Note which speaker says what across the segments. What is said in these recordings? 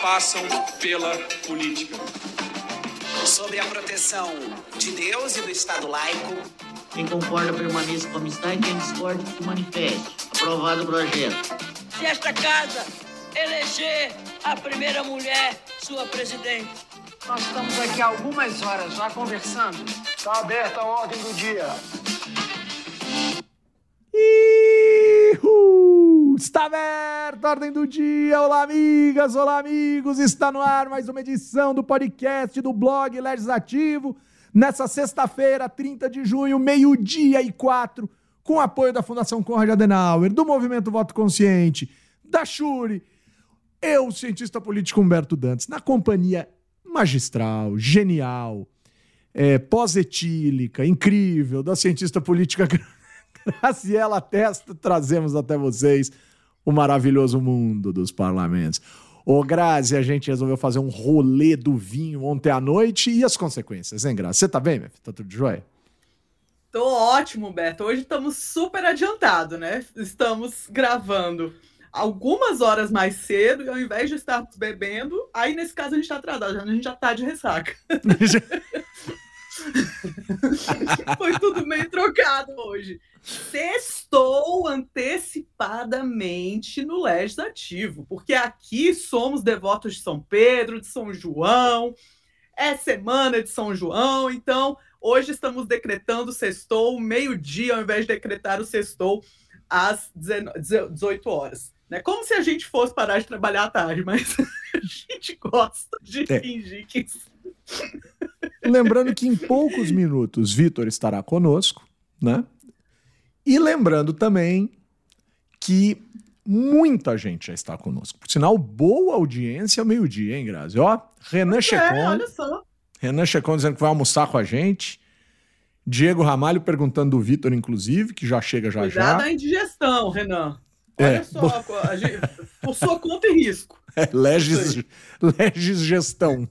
Speaker 1: passam pela política.
Speaker 2: Sobre a proteção de Deus e do Estado laico.
Speaker 3: Quem concorda permaneça com a amistade, quem discorda se manifeste. Aprovado o projeto.
Speaker 4: Se esta casa eleger a primeira mulher sua presidente.
Speaker 5: Nós estamos aqui há algumas horas já conversando.
Speaker 6: Está aberta a ordem do dia.
Speaker 7: Ihu! Está aberta a ordem do dia. Olá, amigas, olá, amigos. Está no ar mais uma edição do podcast do blog Legislativo. Nessa sexta-feira, 30 de junho, meio-dia e quatro, com apoio da Fundação Conrad Adenauer, do Movimento Voto Consciente, da Shuri, eu, cientista político Humberto Dantes, na companhia magistral, genial, é, pós-etílica, incrível, da cientista política Graciela Testa, trazemos até vocês o maravilhoso mundo dos parlamentos. Ô, Grazi, a gente resolveu fazer um rolê do vinho ontem à noite e as consequências, hein, Grazi? Você tá bem, minha filha? Tá tudo jóia?
Speaker 8: Tô ótimo, Beto. Hoje estamos super adiantado, né? Estamos gravando algumas horas mais cedo e ao invés de estarmos bebendo, aí nesse caso a gente tá atrasado, a gente já tá de ressaca. Foi tudo meio trocado hoje. Sextou antecipadamente no Legislativo, porque aqui somos devotos de São Pedro, de São João, é semana de São João, então hoje estamos decretando sextou meio-dia, ao invés de decretar o sextou às 18 horas. Né? Como se a gente fosse parar de trabalhar à tarde, mas a gente gosta de é. fingir que.
Speaker 7: Lembrando que em poucos minutos Vitor estará conosco, né? E lembrando também que muita gente já está conosco. Por sinal, boa audiência meio-dia, hein, Grazi? Ó, Renan Checon. É, olha só. Renan Checon dizendo que vai almoçar com a gente. Diego Ramalho perguntando do Vitor, inclusive, que já chega já
Speaker 8: Cuidado
Speaker 7: já.
Speaker 8: Cuidado da indigestão, Renan. Olha é. só, gente, por sua conta e risco.
Speaker 7: É, legis, legis gestão.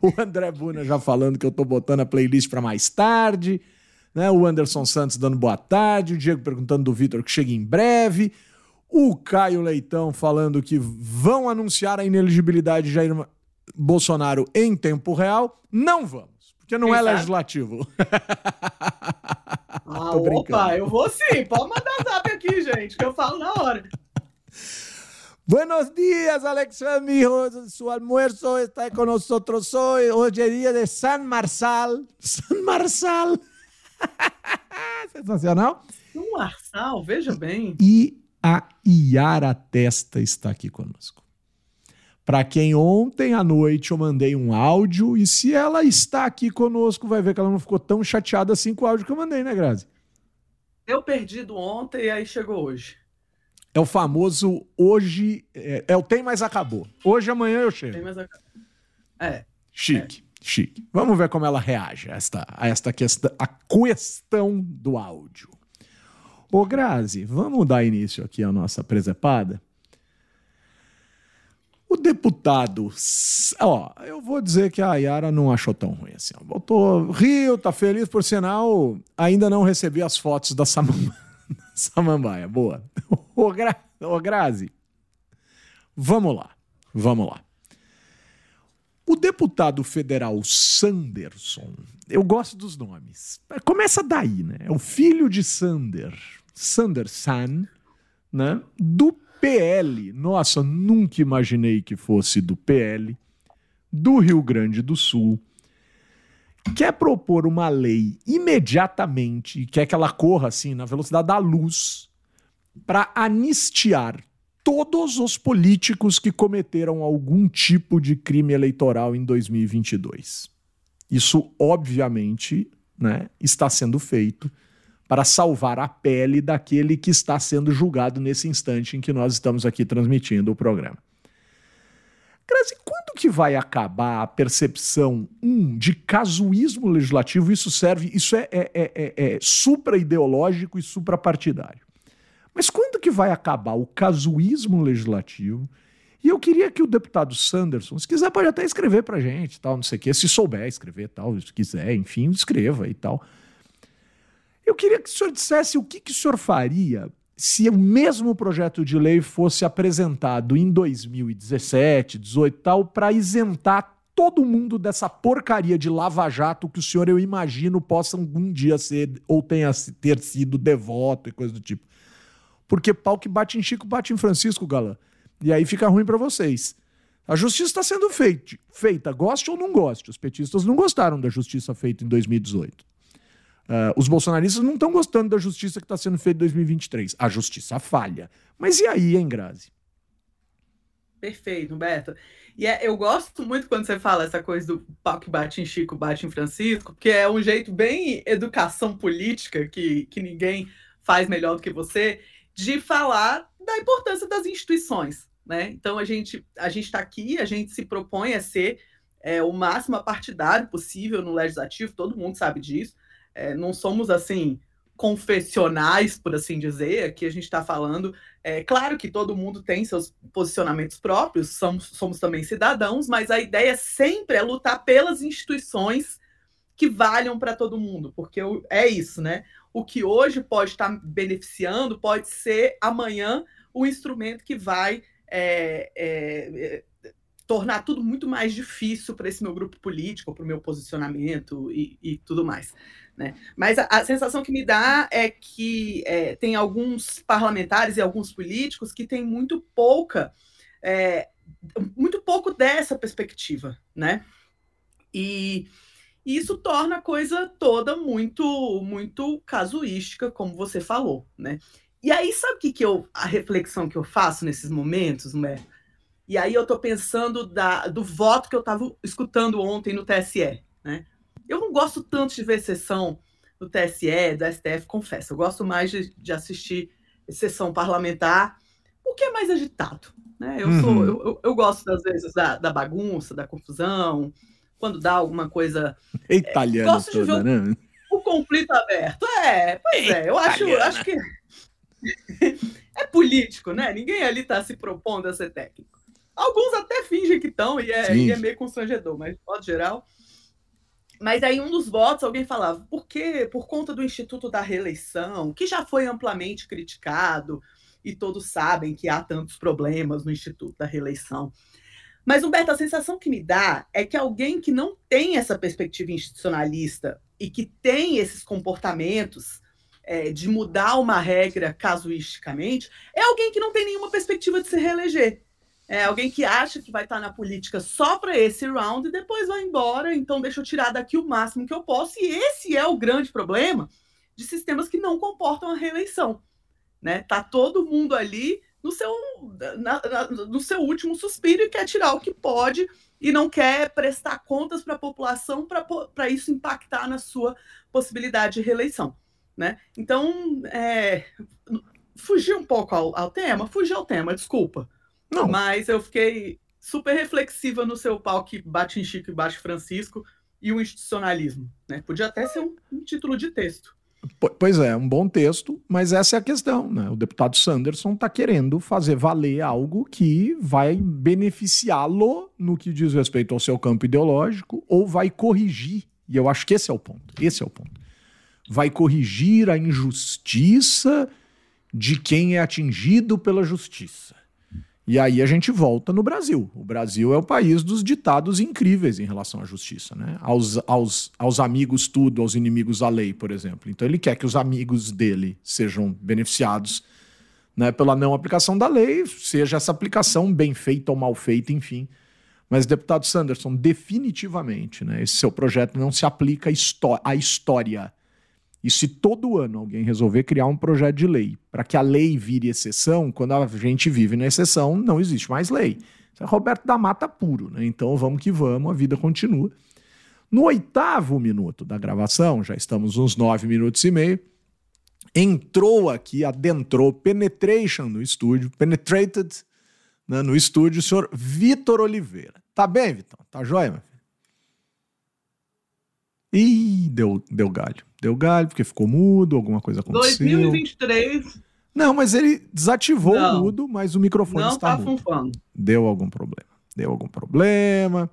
Speaker 7: o André Buna já falando que eu tô botando a playlist para mais tarde. Né? O Anderson Santos dando boa tarde. O Diego perguntando do Vitor que chega em breve. O Caio Leitão falando que vão anunciar a ineligibilidade de Jair Bolsonaro em tempo real. Não vamos, porque não Quem é sabe? legislativo.
Speaker 8: Ah, opa, eu vou sim. Pode mandar zap aqui, gente, que eu falo na hora.
Speaker 7: Buenos días, Alex amigos. Su almuerzo está con nosotros hoy. Hoy es día de San Marçal. San Marçal. Sensacional.
Speaker 8: San Marçal, veja bem.
Speaker 7: E a Iara Testa está aqui conosco. Para quem ontem à noite eu mandei um áudio, e se ela está aqui conosco, vai ver que ela não ficou tão chateada assim com o áudio que eu mandei, né, Grazi?
Speaker 8: Eu perdi do ontem e aí chegou hoje.
Speaker 7: É o famoso hoje. É, é o tem, mas acabou. Hoje, amanhã eu chego.
Speaker 8: Tem, mas acabou. É.
Speaker 7: Chique, é. chique. Vamos ver como ela reage a esta, a esta questão, a questão do áudio. Ô, Grazi, vamos dar início aqui à nossa presepada? O deputado, ó, eu vou dizer que a Yara não achou tão ruim assim. Voltou, Rio, tá feliz, por sinal, ainda não recebi as fotos da Samambaia. Boa. Ô, Gra... Ô, Grazi, vamos lá, vamos lá. O deputado federal Sanderson, eu gosto dos nomes. Começa daí, né? É o filho de Sander, Sanderson, né? Do PL, nossa, nunca imaginei que fosse do PL, do Rio Grande do Sul, quer propor uma lei imediatamente, quer que ela corra assim na velocidade da luz, para anistiar todos os políticos que cometeram algum tipo de crime eleitoral em 2022. Isso, obviamente, né, está sendo feito para salvar a pele daquele que está sendo julgado nesse instante em que nós estamos aqui transmitindo o programa. Grazi, quando que vai acabar a percepção, um, de casuísmo legislativo? Isso serve, isso é, é, é, é, é supra-ideológico e supra-partidário. Mas quando que vai acabar o casuísmo legislativo? E eu queria que o deputado Sanderson, se quiser, pode até escrever para gente, tal, não sei o quê, se souber escrever, tal, se quiser, enfim, escreva e tal eu queria que o senhor dissesse o que, que o senhor faria se o mesmo projeto de lei fosse apresentado em 2017, 18 e tal, para isentar todo mundo dessa porcaria de lava-jato que o senhor, eu imagino, possa algum dia ser ou tenha ter sido devoto e coisa do tipo. Porque pau que bate em Chico, bate em Francisco, galã. E aí fica ruim para vocês. A justiça está sendo feita, feita, goste ou não goste. Os petistas não gostaram da justiça feita em 2018. Uh, os bolsonaristas não estão gostando da justiça que está sendo feita em 2023. A justiça falha. Mas e aí, hein, Grazi?
Speaker 8: Perfeito, Humberto. E é, eu gosto muito quando você fala essa coisa do pau que bate em Chico, bate em Francisco, porque é um jeito bem educação política, que, que ninguém faz melhor do que você, de falar da importância das instituições. Né? Então a gente a gente está aqui, a gente se propõe a ser é, o máximo partidário possível no legislativo, todo mundo sabe disso. É, não somos assim confessionais, por assim dizer. Aqui a gente está falando. É claro que todo mundo tem seus posicionamentos próprios, somos, somos também cidadãos, mas a ideia sempre é lutar pelas instituições que valham para todo mundo, porque é isso, né? O que hoje pode estar tá beneficiando pode ser amanhã o instrumento que vai é, é, é, tornar tudo muito mais difícil para esse meu grupo político, para o meu posicionamento e, e tudo mais. Né? Mas a, a, sensação que me dá é que é, tem alguns parlamentares e alguns políticos que têm muito pouca, é, muito pouco dessa perspectiva, né? E, isso torna a coisa toda muito, muito casuística, como você falou, né? E aí, sabe o que, que eu, a reflexão que eu faço nesses momentos, né? E aí eu estou pensando da, do voto que eu estava escutando ontem no TSE, né? Eu não gosto tanto de ver sessão do TSE, do STF, confesso. Eu gosto mais de, de assistir sessão parlamentar, porque é mais agitado, né? Eu, uhum. sou, eu, eu, eu, gosto, às vezes, da, da, bagunça, da confusão, quando dá alguma coisa...
Speaker 7: É italiano é, toda, o, né?
Speaker 8: O conflito aberto. É, pois é. Eu acho, acho que é político, né? Ninguém ali está se propondo a ser técnico. Alguns até fingem que estão e, é, e é meio constrangedor, mas de modo geral. Mas aí um dos votos alguém falava, por quê? Por conta do Instituto da Reeleição, que já foi amplamente criticado, e todos sabem que há tantos problemas no Instituto da Reeleição. Mas, Humberto, a sensação que me dá é que alguém que não tem essa perspectiva institucionalista e que tem esses comportamentos é, de mudar uma regra casuisticamente, é alguém que não tem nenhuma perspectiva de se reeleger. É alguém que acha que vai estar na política só para esse round e depois vai embora, então deixa eu tirar daqui o máximo que eu posso. E esse é o grande problema de sistemas que não comportam a reeleição. Né? Tá todo mundo ali no seu, na, na, no seu último suspiro e quer tirar o que pode e não quer prestar contas para a população para isso impactar na sua possibilidade de reeleição. Né? Então, é, fugir um pouco ao, ao tema, fugir ao tema, desculpa. Não. Mas eu fiquei super reflexiva no seu pau que bate em Chico e bate Francisco e o institucionalismo. Né? Podia até ser um, um título de texto.
Speaker 7: Pois é, um bom texto, mas essa é a questão. Né? O deputado Sanderson está querendo fazer valer algo que vai beneficiá-lo no que diz respeito ao seu campo ideológico ou vai corrigir. E eu acho que esse é o ponto. Esse é o ponto vai corrigir a injustiça de quem é atingido pela justiça. E aí a gente volta no Brasil. O Brasil é o país dos ditados incríveis em relação à justiça, né? Aos, aos, aos amigos tudo, aos inimigos a lei, por exemplo. Então ele quer que os amigos dele sejam beneficiados né, pela não aplicação da lei, seja essa aplicação bem feita ou mal feita, enfim. Mas, deputado Sanderson, definitivamente, né, esse seu projeto não se aplica à história e se todo ano alguém resolver criar um projeto de lei para que a lei vire exceção, quando a gente vive na exceção, não existe mais lei. Isso é Roberto da Mata puro, né? Então vamos que vamos, a vida continua. No oitavo minuto da gravação, já estamos uns nove minutos e meio, entrou aqui, adentrou, penetration no estúdio, penetrated né, no estúdio, o senhor Vitor Oliveira. Tá bem, Vitão? Tá jóia, meu? Ih, deu, deu galho. Deu galho porque ficou mudo, alguma coisa aconteceu.
Speaker 8: 2023.
Speaker 7: Não, mas ele desativou não. o mudo, mas o microfone não está tá mudo. Funfando. Deu algum problema. Deu algum problema.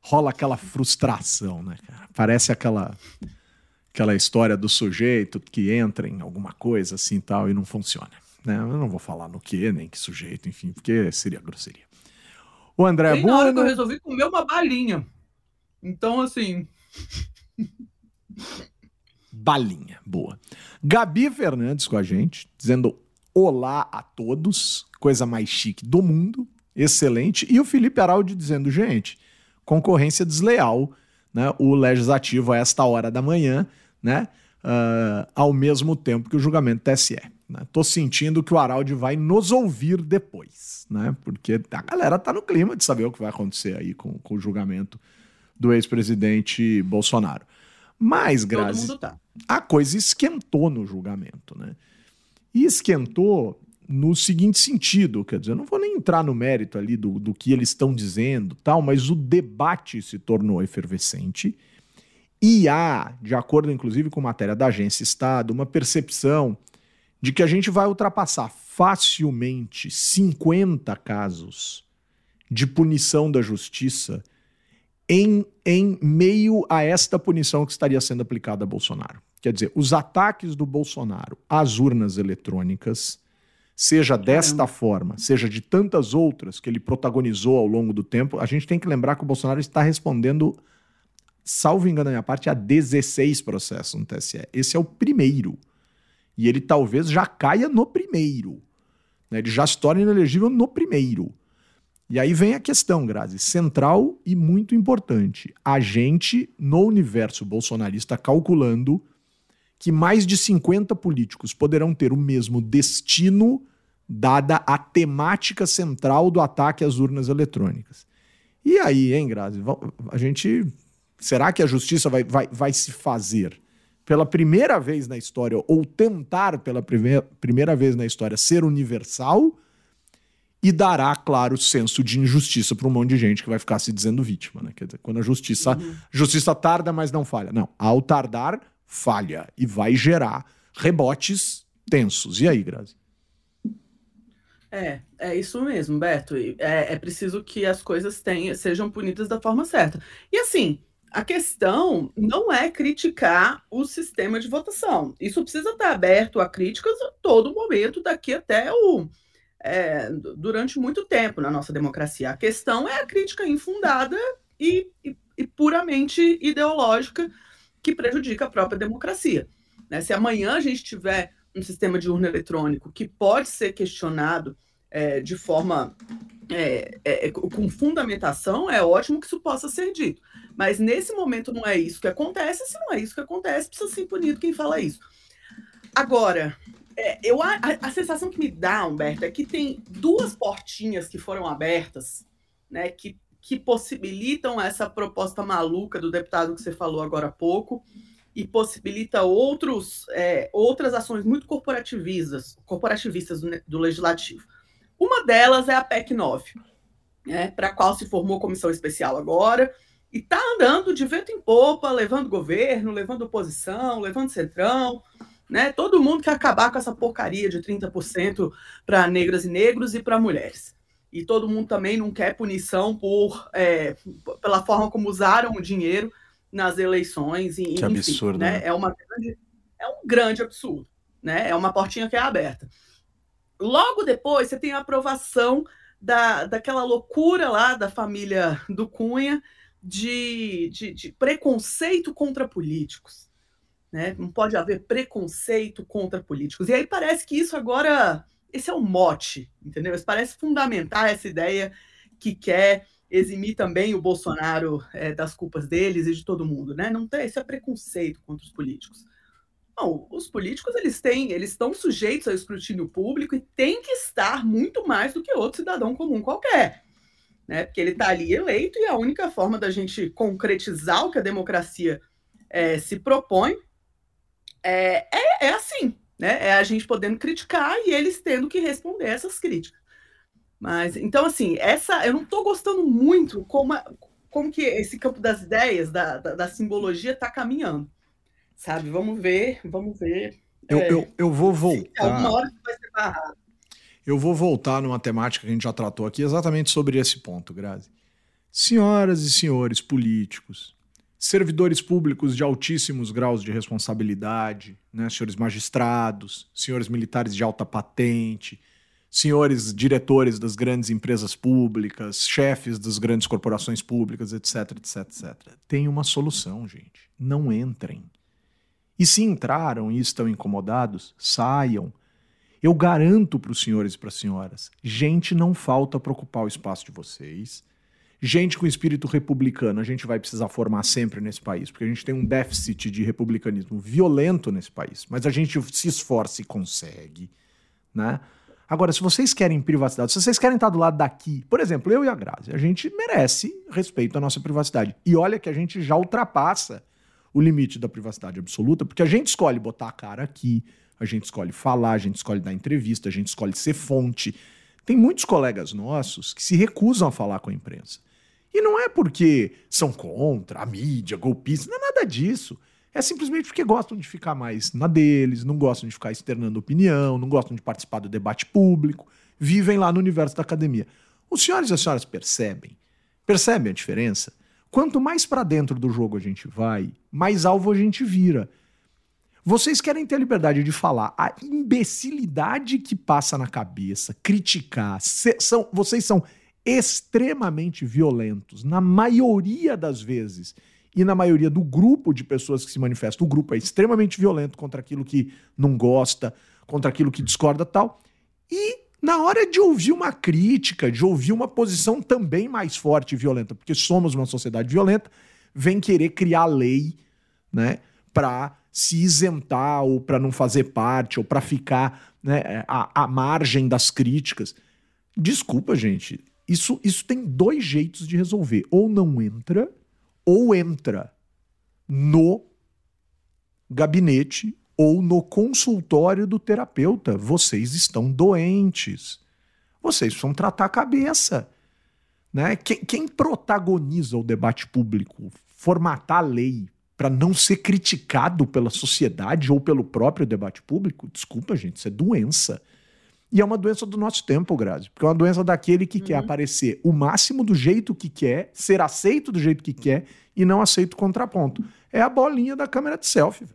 Speaker 7: Rola aquela frustração, né, cara? Parece aquela aquela história do sujeito que entra em alguma coisa assim tal e não funciona. né? Eu não vou falar no que, nem que sujeito, enfim, porque seria grosseria. O André
Speaker 8: Bem na hora que eu resolvi comer uma balinha. Então, assim.
Speaker 7: Balinha, boa. Gabi Fernandes com a gente, dizendo olá a todos, coisa mais chique do mundo, excelente. E o Felipe Araldi dizendo, gente, concorrência desleal, né? O legislativo a esta hora da manhã, né? ah, ao mesmo tempo que o julgamento TSE. Né? Tô sentindo que o Araldi vai nos ouvir depois, né? Porque a galera tá no clima de saber o que vai acontecer aí com, com o julgamento do ex-presidente Bolsonaro. Mas, Grazi,
Speaker 8: tá.
Speaker 7: a coisa esquentou no julgamento, né? E esquentou no seguinte sentido, quer dizer, eu não vou nem entrar no mérito ali do, do que eles estão dizendo, tal, mas o debate se tornou efervescente e há, de acordo inclusive com matéria da Agência Estado, uma percepção de que a gente vai ultrapassar facilmente 50 casos de punição da justiça em, em meio a esta punição que estaria sendo aplicada a Bolsonaro. Quer dizer, os ataques do Bolsonaro às urnas eletrônicas, seja desta forma, seja de tantas outras que ele protagonizou ao longo do tempo, a gente tem que lembrar que o Bolsonaro está respondendo, salvo engano da minha parte, a 16 processos no TSE. Esse é o primeiro. E ele talvez já caia no primeiro. né? Ele já se torna inelegível no primeiro. E aí vem a questão, Grazi, central e muito importante. A gente, no universo bolsonarista, calculando que mais de 50 políticos poderão ter o mesmo destino, dada a temática central do ataque às urnas eletrônicas. E aí, hein, Grazi? A gente. Será que a justiça vai, vai, vai se fazer pela primeira vez na história, ou tentar pela primeira, primeira vez na história ser universal? E dará, claro, senso de injustiça para um monte de gente que vai ficar se dizendo vítima, né? Quer dizer, quando a justiça, justiça tarda, mas não falha. Não, ao tardar, falha e vai gerar rebotes tensos. E aí, Grazi?
Speaker 8: É, é isso mesmo, Beto. É, é preciso que as coisas tenham, sejam punidas da forma certa. E assim, a questão não é criticar o sistema de votação. Isso precisa estar aberto a críticas a todo momento, daqui até o. é, du- durante muito tempo na nossa democracia. A questão é a crítica infundada e, e- e puramente ideológica que prejudica a própria democracia. né? Se amanhã a gente tiver um sistema de urna eletrônico que pode ser questionado é, de forma é, é, com fundamentação, é ótimo que isso possa ser dito. Mas nesse momento não é isso que acontece. Se não é isso que acontece, precisa ser punido quem fala isso. Agora, é, eu, a, a- sensação que me dá, Humberto, é que tem duas portinhas que foram abertas, né, que, que possibilitam essa proposta maluca do deputado que você falou agora há pouco e possibilita outros, é, outras ações muito corporativistas, corporativistas do, do legislativo. Uma delas é a PEC 9, né, para a qual se formou comissão especial agora, e está andando de vento em popa, levando governo, levando oposição, levando centrão, né? Todo mundo quer acabar com essa porcaria de 30% para negras e negros e para mulheres. E todo mundo também não quer punição por é, pela forma como usaram o dinheiro nas eleições. E,
Speaker 7: Que
Speaker 8: enfim,
Speaker 7: absurdo,
Speaker 8: né?
Speaker 7: né?
Speaker 8: É, uma grande, é um grande absurdo. Né? É uma portinha que é aberta. Logo depois, você tem a aprovação da, daquela loucura lá da família do Cunha de, de, de preconceito contra políticos. Né? Não pode haver preconceito contra políticos. E aí parece que isso agora, esse é o mote, entendeu? Isso parece fundamentar essa ideia que quer eximir também o Bolsonaro é, das culpas deles e de todo mundo, né? Não tem, isso é preconceito contra os políticos. Não, os políticos eles têm, eles estão sujeitos ao escrutínio público e tem que estar muito mais do que outro cidadão comum qualquer, né? Porque ele está ali eleito e a única forma da gente concretizar o que a democracia é, se propõe é, é, é assim, né? É a gente podendo criticar e eles tendo que responder essas críticas. Mas então assim, essa eu não estou gostando muito como, como que esse campo das ideias, da, da, da simbologia está caminhando. Sabe? Vamos ver, vamos ver.
Speaker 7: Eu,
Speaker 8: É,
Speaker 7: eu, eu vou
Speaker 8: se alguma
Speaker 7: voltar.
Speaker 8: hora isso vai ser barrado.
Speaker 7: Eu vou voltar numa temática que a gente já tratou aqui, exatamente sobre esse ponto, Grazi. Senhoras e senhores políticos, servidores públicos de altíssimos graus de responsabilidade, né? senhores magistrados, senhores militares de alta patente, senhores diretores das grandes empresas públicas, chefes das grandes corporações públicas, etc, etc, etc. Tem uma solução, gente. Não entrem. E se entraram e estão incomodados, saiam. Eu garanto para os senhores e para as senhoras: gente não falta para ocupar o espaço de vocês. Gente com espírito republicano, a gente vai precisar formar sempre nesse país, porque a gente tem um déficit de republicanismo violento nesse país, mas a gente se esforça e consegue, né? Agora, se vocês querem privacidade, se vocês querem estar do lado daqui, por exemplo, eu e a Grazi, a gente merece respeito à nossa privacidade. E olha que a gente já ultrapassa o limite da privacidade absoluta, porque a gente escolhe botar a cara aqui, a gente escolhe falar, a gente escolhe dar entrevista, a gente escolhe ser fonte. Tem muitos colegas nossos que se recusam a falar com a imprensa. E não é porque são contra a mídia, golpistas, não é nada disso. É simplesmente porque gostam de ficar mais na deles, não gostam de ficar externando opinião, não gostam de participar do debate público, vivem lá no universo da academia. Os senhores e as senhoras percebem? Percebem a diferença? Quanto mais para dentro do jogo a gente vai, mais alvo a gente vira. Vocês querem ter a liberdade de falar a imbecilidade que passa na cabeça, criticar. são, vocês são extremamente violentos, na maioria das vezes. E na maioria do grupo de pessoas que se manifestam, o grupo é extremamente violento contra aquilo que não gosta, contra aquilo que discorda tal. E na hora de ouvir uma crítica, de ouvir uma posição também mais forte e violenta, porque somos uma sociedade violenta, vem querer criar lei, né, para se isentar ou para não fazer parte ou para ficar né, à, à margem das críticas. Desculpa, gente. Isso, isso tem dois jeitos de resolver. Ou não entra, ou entra no gabinete ou no consultório do terapeuta. Vocês estão doentes. Vocês precisam tratar a cabeça. Né? Quem, quem protagoniza o debate público, formatar a lei para não ser criticado pela sociedade ou pelo próprio debate público, desculpa, gente, isso é doença. E é uma doença do nosso tempo, Grazi, porque é uma doença daquele que uhum. quer aparecer o máximo do jeito que quer, ser aceito do jeito que quer e não aceito contraponto. É a bolinha da câmera de selfie.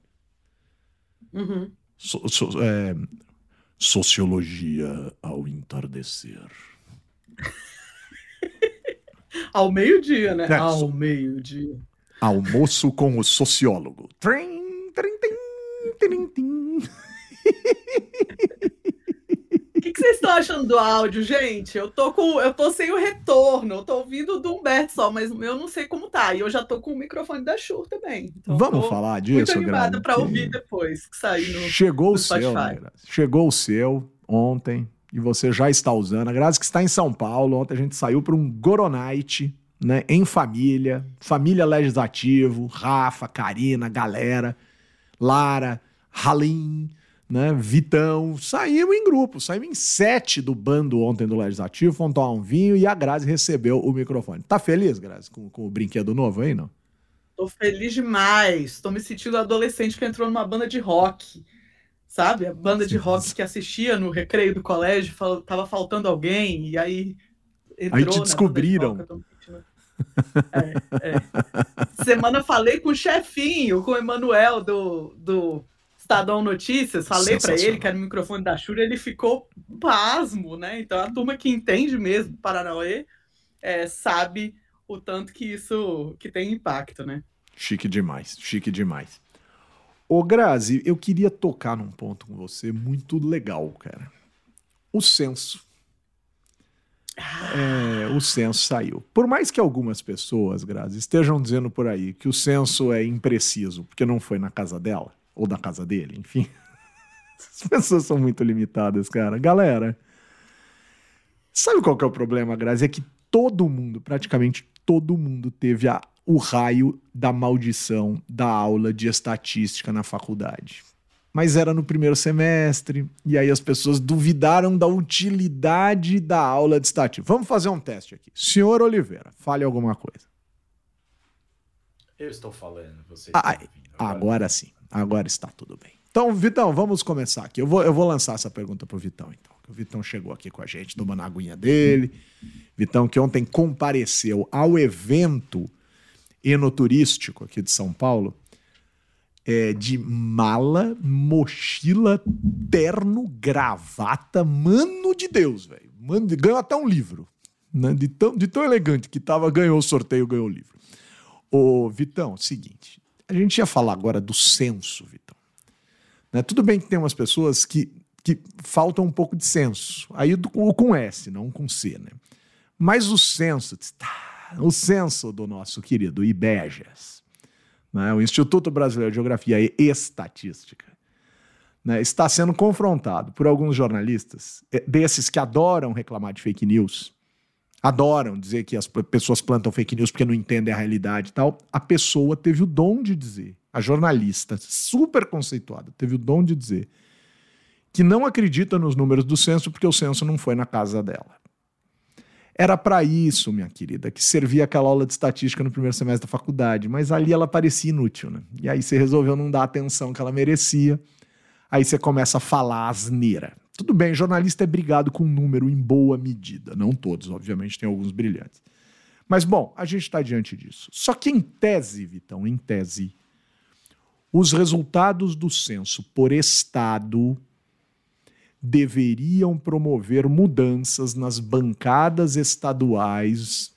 Speaker 7: Uhum. So, so, é, sociologia ao entardecer.
Speaker 8: ao meio-dia, né? É, ao meio-dia.
Speaker 7: Almoço com o sociólogo. Trim, trim, trim, trim,
Speaker 8: O que, que, vocês estão achando do áudio, gente? Eu tô com, eu tô sem o retorno, eu tô ouvindo do Humberto só, mas eu não sei como tá. E eu já tô com o microfone da Shur também.
Speaker 7: Então Vamos falar disso, Muito
Speaker 8: animada para ouvir depois que sair no
Speaker 7: Chegou
Speaker 8: no
Speaker 7: o seu, né, Chegou o seu ontem e você já está usando. A Grazi que está em São Paulo, ontem a gente saiu para um Goronite, né, em família, família legislativo, Rafa, Karina, galera, Lara, Halim, né, Vitão, saímos em grupo, saímos em sete do bando ontem do Legislativo, fomos tomar um vinho e a Grazi recebeu o microfone. Tá feliz, Grazi, com, com o brinquedo novo aí, não?
Speaker 8: Tô feliz demais, tô me sentindo adolescente que entrou numa banda de rock, sabe? A banda de rock que assistia no recreio do colégio, fal tava faltando alguém, e aí
Speaker 7: entrou Aí te descobriram.
Speaker 8: De é, é. Semana falei com o chefinho, com o Emanuel do, do Estadão Notícias, falei para ele que era o microfone da Shura, ele ficou pasmo, né? Então a turma que entende mesmo Paranauê é, sabe o tanto que isso que tem impacto, né?
Speaker 7: Chique demais, chique demais. Ô Grazi, eu queria tocar num ponto com você muito legal, cara. O censo. É, o censo saiu. Por mais que algumas pessoas, Grazi, estejam dizendo por aí que o censo é impreciso porque não foi na casa dela, ou da casa dele, enfim. As pessoas são muito limitadas, cara. Galera, sabe qual que é o problema, Grazi? É que todo mundo, praticamente todo mundo, teve a, o raio da maldição da aula de estatística na faculdade. Mas era no primeiro semestre, e aí as pessoas duvidaram da utilidade da aula de estatística. Vamos fazer um teste aqui. Senhor Oliveira, fale alguma coisa.
Speaker 9: Eu estou falando, você
Speaker 7: ah, está ouvindo. Agora, agora sim. Agora está tudo bem. Então, Vitão, vamos começar aqui. Eu vou, eu vou lançar essa pergunta para o Vitão, então. O Vitão chegou aqui com a gente, tomando a aguinha dele. Vitão, que ontem compareceu ao evento enoturístico aqui de São Paulo, é, de mala, mochila, terno, gravata, mano de Deus, velho. Ganhou até um livro. Né? De, tão, de tão elegante que tava, ganhou o sorteio, ganhou o livro. Ô, Vitão, seguinte. A gente ia falar agora do senso, Vitão. Né? Tudo bem que tem umas pessoas que, que faltam um pouco de senso. Aí o com S, não com C, né? Mas o senso, tá, o senso do nosso querido IBEGES, né? o Instituto Brasileiro de Geografia e Estatística, né? está sendo confrontado por alguns jornalistas, eh, desses que adoram reclamar de fake news, adoram dizer que as pessoas plantam fake news porque não entendem a realidade e tal. A pessoa teve o dom de dizer, a jornalista, super conceituada, teve o dom de dizer que não acredita nos números do censo porque o censo não foi na casa dela. Era para isso, minha querida, que servia aquela aula de estatística no primeiro semestre da faculdade, mas ali ela parecia inútil, né? E aí você resolveu não dar a atenção que ela merecia. Aí você começa a falar asneira. Tudo bem, jornalista é brigado com número em boa medida. Não todos, obviamente, tem alguns brilhantes. Mas, bom, a gente está diante disso. Só que, em tese, Vitão, em tese, os resultados do censo por estado deveriam promover mudanças nas bancadas estaduais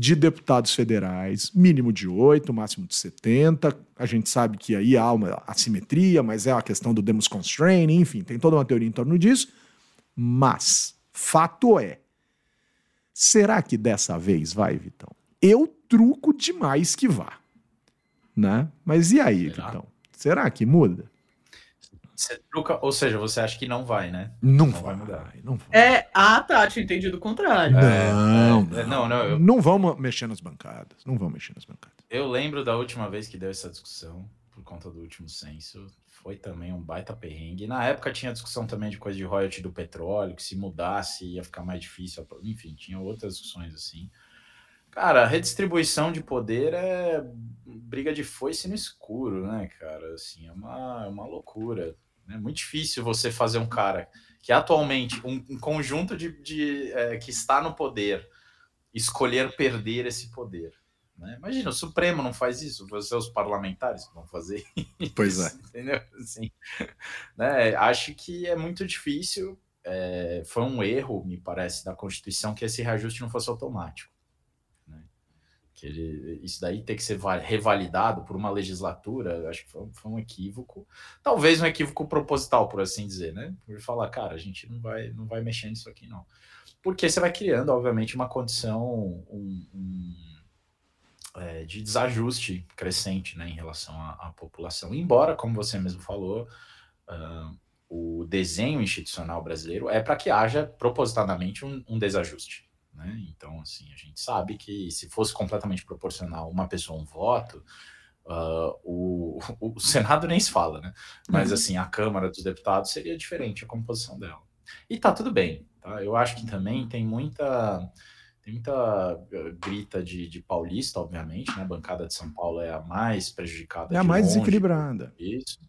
Speaker 7: de deputados federais, mínimo de 8, máximo de 70. A gente sabe que aí há uma assimetria, mas é a questão do demos constraint, enfim, tem toda uma teoria em torno disso. Mas, fato é, será que dessa vez vai, Vitão? Eu truco demais que vá. Né? Mas e aí, será? Vitão? Será que muda?
Speaker 9: Você truca, ou seja, você acha que não vai, né?
Speaker 7: Não, não vai, vai mudar. Não vai.
Speaker 8: É, ah, tá, tinha entendido o contrário.
Speaker 7: Não, é,
Speaker 9: é, não, não, eu...
Speaker 7: não vamos mexer nas bancadas. Não vamos mexer nas bancadas.
Speaker 9: Eu lembro da última vez que deu essa discussão, por conta do último censo. Foi também um baita perrengue. Na época tinha discussão também de coisa de royalty do petróleo, que se mudasse ia ficar mais difícil. Enfim, tinha outras discussões assim. Cara, redistribuição de poder é briga de foice no escuro, né, cara? Assim, é uma, é uma loucura. É muito difícil você fazer um cara que atualmente, um, um conjunto de, de é, que está no poder, escolher perder esse poder. Né? Imagina, o Supremo não faz isso, você os parlamentares vão fazer isso.
Speaker 7: Pois é.
Speaker 9: Entendeu? Assim, né? Acho que é muito difícil. É, foi um erro, me parece, da Constituição que esse reajuste não fosse automático que ele, isso daí tem que ser revalidado por uma legislatura, acho que foi, foi, um equívoco, talvez um equívoco proposital, por assim dizer, né? Por falar, cara, a gente não vai, não vai mexer nisso aqui, não. Porque você vai criando, obviamente, uma condição um, um, é, de desajuste crescente né, em relação à, à, população. Embora, como você mesmo falou, uh, o desenho institucional brasileiro é para que haja propositadamente um, um desajuste. Né? Então, assim, a gente sabe que se fosse completamente proporcional uma pessoa um voto, uh, o, o, Senado nem se fala, né? Mas, uhum. assim, a Câmara dos Deputados seria diferente a composição dela. E tá tudo bem, tá? Eu acho que também tem muita tem muita uh, grita de, de, paulista, obviamente, né? A bancada de São Paulo é a mais prejudicada.
Speaker 7: É a mais longe, desequilibrada.
Speaker 9: Isso,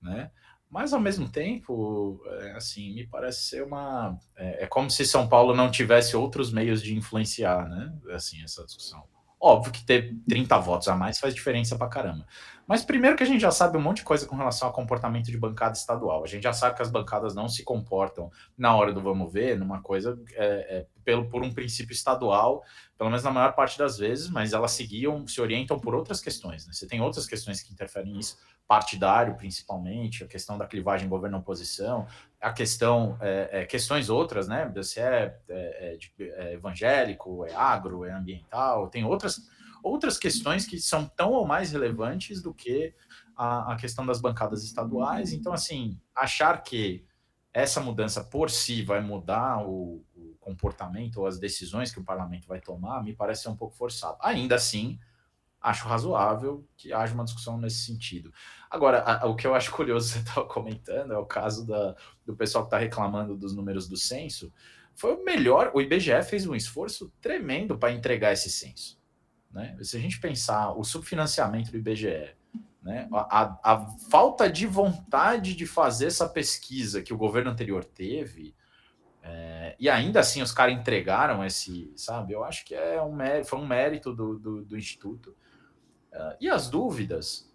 Speaker 9: né? Mas ao mesmo tempo, é, assim, me parece ser uma. É, é, como se São Paulo não tivesse outros meios de influenciar, né? Assim, essa discussão. Óbvio que ter 30 votos a mais faz diferença pra caramba. Mas primeiro que a gente já sabe um monte de coisa com relação ao comportamento de bancada estadual. A gente já sabe que as bancadas não se comportam na hora do vamos ver, numa coisa é, é, pelo, por um princípio estadual, pelo menos na maior parte das vezes, mas elas seguiam, se orientam por outras questões. Né? Você tem outras questões que interferem nisso partidário, principalmente, a questão da clivagem governo-oposição, a questão, é, é, questões outras, né? Se é, é, é, é, evangélico, é agro, é ambiental, tem outras, outras questões que são tão ou mais relevantes do que a, a questão das bancadas estaduais. Então, assim, achar que essa mudança por si vai mudar o, o comportamento ou as decisões que o parlamento vai tomar, me parece ser um pouco forçado. Ainda assim, acho razoável que haja uma discussão nesse sentido. Agora, a, o que eu acho curioso você estava comentando é o caso da, do pessoal que está reclamando dos números do censo. Foi o melhor, o IBGE fez um esforço tremendo para entregar esse censo. Né? Se a gente pensar o subfinanciamento do IBGE, né? A, a, a, falta de vontade de fazer essa pesquisa que o governo anterior teve, é, e ainda assim os caras entregaram esse, sabe? Eu acho que é um mérito, foi um mérito do, do, do Instituto. Uh, e as dúvidas?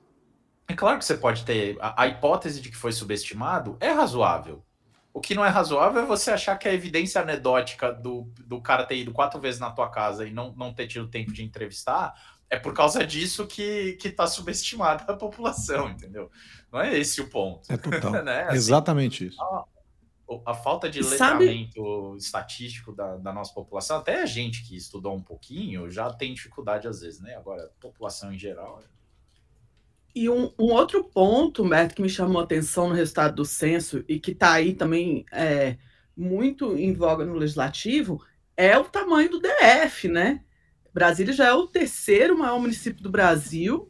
Speaker 9: É claro que você pode ter. A, a, hipótese de que foi subestimado é razoável. O que não é razoável é você achar que a evidência anedótica do, do cara ter ido quatro vezes na tua casa e não, não ter tido tempo de entrevistar é por causa disso que, que tá subestimada a população, entendeu? Não é esse o ponto.
Speaker 7: É total. né? assim, Exatamente isso.
Speaker 9: A, a, falta de letramento estatístico da, da, nossa população, até a gente que estudou um pouquinho já tem dificuldade às vezes, né? Agora, a população em geral.
Speaker 8: E um, um, outro ponto, Beto, que me chamou a atenção no resultado do censo e que está aí também é, muito em voga no legislativo é o tamanho do DF, né? Brasília já é o terceiro maior município do Brasil,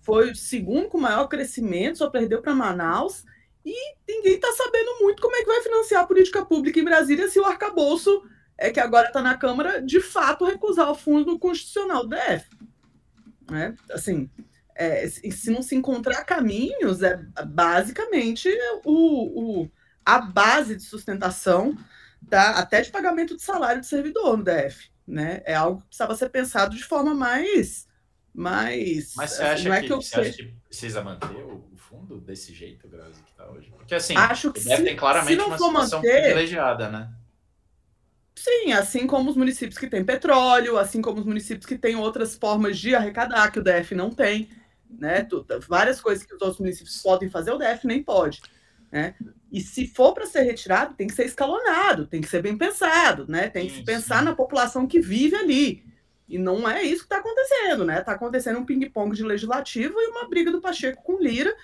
Speaker 8: foi o segundo com maior crescimento, só perdeu para Manaus, e ninguém está sabendo muito como é que vai financiar a política pública em Brasília se o arcabouço é que agora está na Câmara, de fato, recusar o fundo constitucional do DF. Né? Assim, é, se não se encontrar caminhos, é basicamente o, o, a base de sustentação da, até de pagamento de salário de servidor no DF né? É algo que precisava ser pensado de forma mais. mais
Speaker 9: Mas você acha, é que, que, você acha que precisa manter o, fundo desse jeito, Grazi, que está hoje? Porque assim,
Speaker 8: acho que
Speaker 9: se, tem claramente uma situação manter, privilegiada, né?
Speaker 8: Sim, assim como os municípios que têm petróleo, assim como os municípios que têm outras formas de arrecadar que o DF não tem, né? Várias coisas que os outros municípios podem fazer, o DF nem pode. Né? E se for para ser retirado, tem que ser escalonado, tem que ser bem pensado, né? Tem que se pensar na população que vive ali. E não é isso que está acontecendo, né? Está acontecendo um ping-pong de legislativo e uma briga do Pacheco com Lira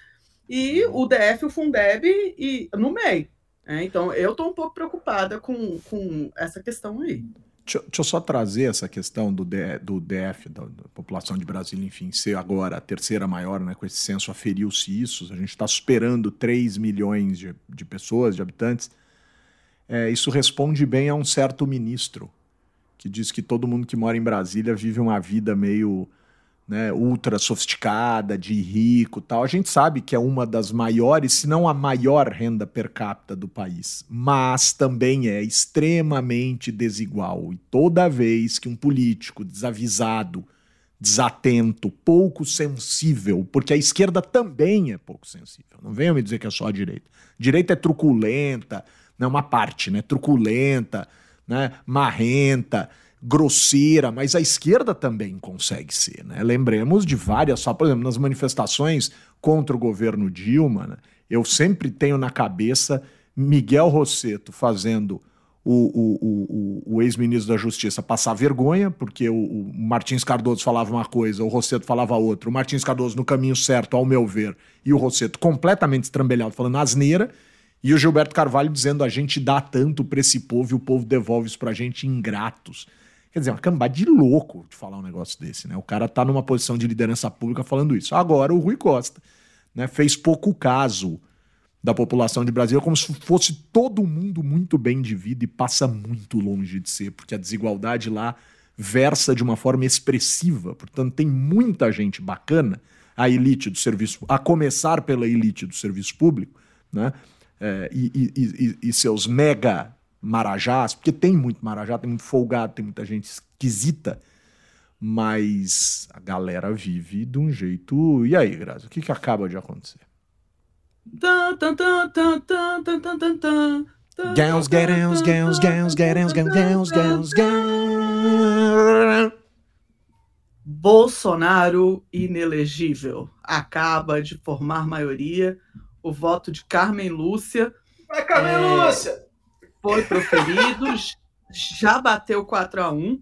Speaker 8: e o DF, o Fundeb e no meio. Né? Então, eu estou um pouco preocupada com, com essa questão aí.
Speaker 7: Deixa, deixa, eu só trazer essa questão do, do DF, da, da, população de Brasília, enfim, ser agora a terceira maior, né? Com esse censo aferiu-se isso, a gente está superando 3 milhões de, de pessoas, de habitantes. É, isso responde bem a um certo ministro que diz que todo mundo que mora em Brasília vive uma vida meio né, ultra sofisticada, de rico tal. A gente sabe que é uma das maiores, se não a maior renda per capita do país, mas também é extremamente desigual. E toda vez que um político desavisado, desatento, pouco sensível, porque a esquerda também é pouco sensível, não venham me dizer que é só a direita. A direita é truculenta, não é uma parte, né? Truculenta, né? marrenta grosseira, mas a esquerda também consegue ser. Né? Lembremos de várias, só por exemplo, nas manifestações contra o governo Dilma, né? eu sempre tenho na cabeça Miguel Rosseto fazendo o, o, o, o ex-ministro da Justiça passar vergonha, porque o, Martins Cardoso falava uma coisa, o Rosseto falava outra, o Martins Cardoso no caminho certo, ao meu ver, e o Rosseto completamente estrambelhado, falando asneira, e o Gilberto Carvalho dizendo a gente dá tanto para esse povo e o povo devolve isso para a gente ingratos. Quer dizer, uma cambada de louco de falar um negócio desse, né? O cara tá numa posição de liderança pública falando isso. Agora, o Rui Costa né, fez pouco caso da população de Brasília, como se fosse todo mundo muito bem de vida e passa muito longe de ser, porque a desigualdade lá versa de uma forma expressiva. Portanto, tem muita gente bacana, a elite do serviço, a começar pela elite do serviço público, né? É, e, e, e, e seus mega marajás, porque tem muito marajá, tem muito folgado, tem muita gente esquisita, mas a galera vive de um jeito. E aí, Grazi, o que, que acaba de acontecer? Gans, gans, gans, gans, gans, gans, gans, gans.
Speaker 8: Bolsonaro inelegível. Acaba de formar maioria. O voto de Carmen Lúcia.
Speaker 9: Vai, Carmen é... Lúcia!
Speaker 8: Foi proferido, já bateu 4 a 1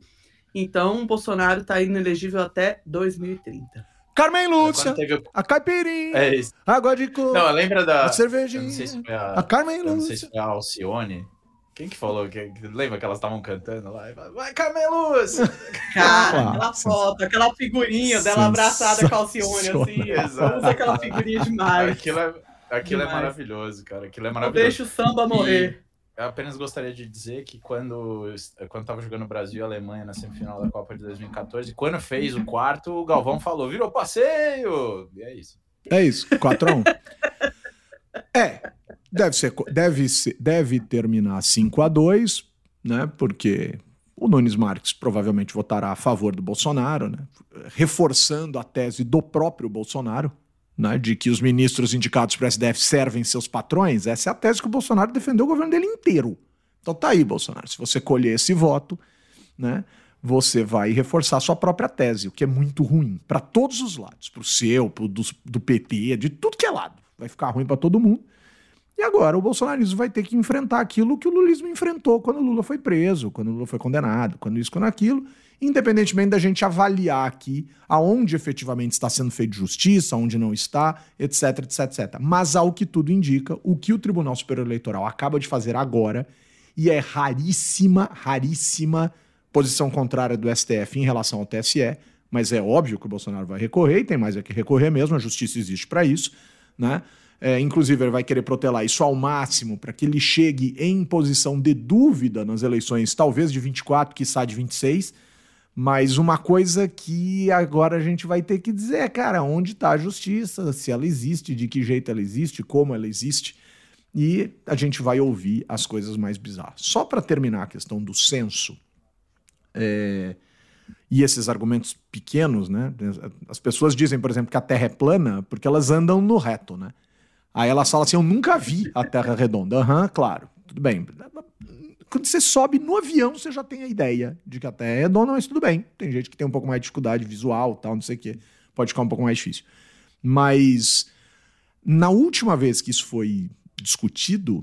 Speaker 8: então Bolsonaro está inelegível até 2030.
Speaker 7: Carmen Lúcia, teve... a caipirinha,
Speaker 9: é isso.
Speaker 7: água de coco,
Speaker 9: não, lembra da
Speaker 7: a cervejinha,
Speaker 9: se a...
Speaker 7: a, Carmen Lúcia.
Speaker 9: não sei se foi a Alcione. Quem que falou? Que, lembra que elas estavam cantando lá? Vai, Carmen Lúcia!
Speaker 8: Cara, aquela foto, aquela figurinha dela abraçada com a Alcione, assim. Exato. aquela figurinha demais.
Speaker 9: Aquilo é, aquilo é maravilhoso, cara. Aquilo é maravilhoso.
Speaker 8: Deixa o samba morrer.
Speaker 9: Eu apenas gostaria de dizer que quando quando estava jogando Brasil e Alemanha na semifinal da Copa de 2014, quando fez o quarto, o Galvão falou: virou passeio! E é isso.
Speaker 7: É isso, 4x1. é, deve, ser, deve, ser, deve terminar 5x2, né? Porque o Nunes Marques provavelmente votará a favor do Bolsonaro, né? reforçando a tese do próprio Bolsonaro, né, de que os ministros indicados para o STF servem seus patrões. Essa é a tese que o Bolsonaro defendeu o governo dele inteiro. Então tá aí, Bolsonaro. Se você colher esse voto, né, você vai reforçar sua própria tese, o que é muito ruim para todos os lados, para o seu, pro do, do PT, de tudo que é lado. Vai ficar ruim para todo mundo. E agora o bolsonarismo vai ter que enfrentar aquilo que o lulismo enfrentou quando o Lula foi preso, quando o Lula foi condenado, quando isso, quando aquilo, independentemente da gente avaliar aqui aonde efetivamente está sendo feita justiça, onde não está, etc, etc, etc. Mas ao que tudo indica, o que o Tribunal Superior Eleitoral acaba de fazer agora, e é raríssima, raríssima posição contrária do STF em relação ao TSE, mas é óbvio que o Bolsonaro vai recorrer, e tem mais é que recorrer mesmo, a justiça existe para isso, né? É, inclusive, ele vai querer protelar isso ao máximo para que ele chegue em posição de dúvida nas eleições, talvez de 24, que de 26. Mas uma coisa que agora a gente vai ter que dizer é, cara, onde está a justiça, se ela existe, de que jeito ela existe, como ela existe. E a gente vai ouvir as coisas mais bizarras. Só para terminar a questão do censo é, e esses argumentos pequenos, né? As pessoas dizem, por exemplo, que a Terra é plana porque elas andam no reto, né? Aí ela fala assim: Eu nunca vi a Terra redonda. Aham, uhum, claro. Tudo bem. Quando você sobe no avião, você já tem a ideia de que a Terra é redonda, mas tudo bem. Tem gente que tem um pouco mais de dificuldade visual, tal, não sei o quê. Pode ficar um pouco mais difícil. Mas na última vez que isso foi discutido,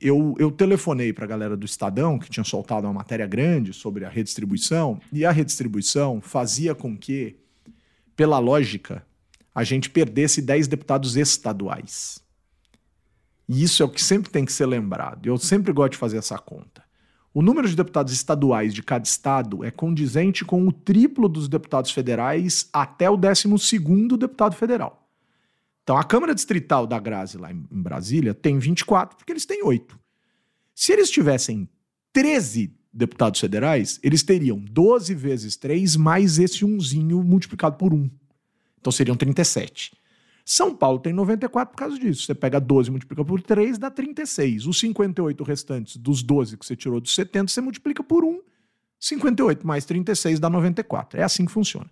Speaker 7: eu, eu telefonei para a galera do Estadão, que tinha soltado uma matéria grande sobre a redistribuição, e a redistribuição fazia com que, pela lógica, a gente perdesse 10 deputados estaduais. E isso é o que sempre tem que ser lembrado. Eu sempre gosto de fazer essa conta. O número de deputados estaduais de cada estado é condizente com o triplo dos deputados federais até o 12 deputado federal. Então, a Câmara Distrital da Grazi, lá em Brasília, tem 24, porque eles têm 8. Se eles tivessem 13 deputados federais, eles teriam 12 vezes 3 mais esse umzinho multiplicado por 1. Então seriam 37. São Paulo tem 94 por causa disso. Você pega 12 multiplica por 3, dá 36. Os 58 restantes dos 12 que você tirou dos 70, você multiplica por 1. 58 mais 36 dá 94. É assim que funciona.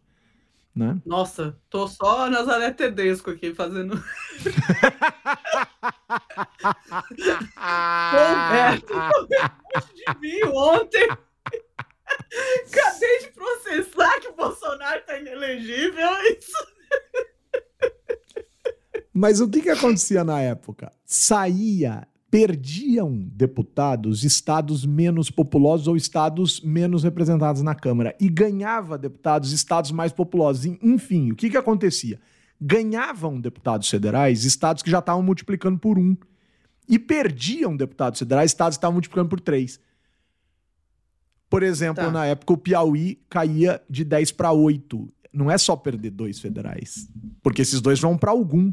Speaker 7: Né?
Speaker 8: Nossa, tô só Nazaré Tedesco aqui fazendo. Roberto, de mim ontem. Cadê de processar que o Bolsonaro tá inelegível? Isso.
Speaker 7: Mas o que, que acontecia na época? Saía, perdiam deputados estados menos populosos ou estados menos representados na Câmara e ganhava deputados estados mais populosos. Enfim, o que, que acontecia? Ganhavam deputados federais estados que já estavam multiplicando por um e perdiam deputados federais estados que estavam multiplicando por três. Por exemplo, tá. na época o Piauí caía de 10 para 8 não é só perder dois federais, porque esses dois vão para algum.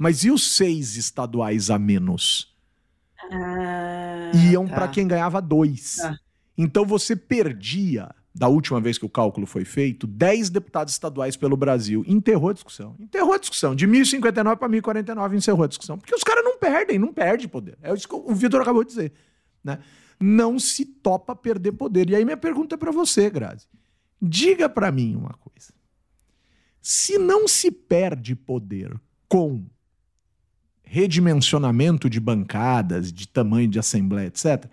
Speaker 7: Mas e os seis estaduais a menos? Ah, Iam tá. para quem ganhava dois. Tá. Então você perdia, da última vez que o cálculo foi feito, 10 deputados estaduais pelo Brasil. Enterrou a discussão. Enterrou a discussão. De 1059 para 1049 encerrou a discussão. Porque os caras não perdem, não perdem poder. É isso que o Vitor acabou de dizer. Né? Não se topa perder poder. E aí minha pergunta é para você, Grazi. Diga para mim uma coisa. Se não se perde poder com redimensionamento de bancadas, de tamanho de assembleia, etc.,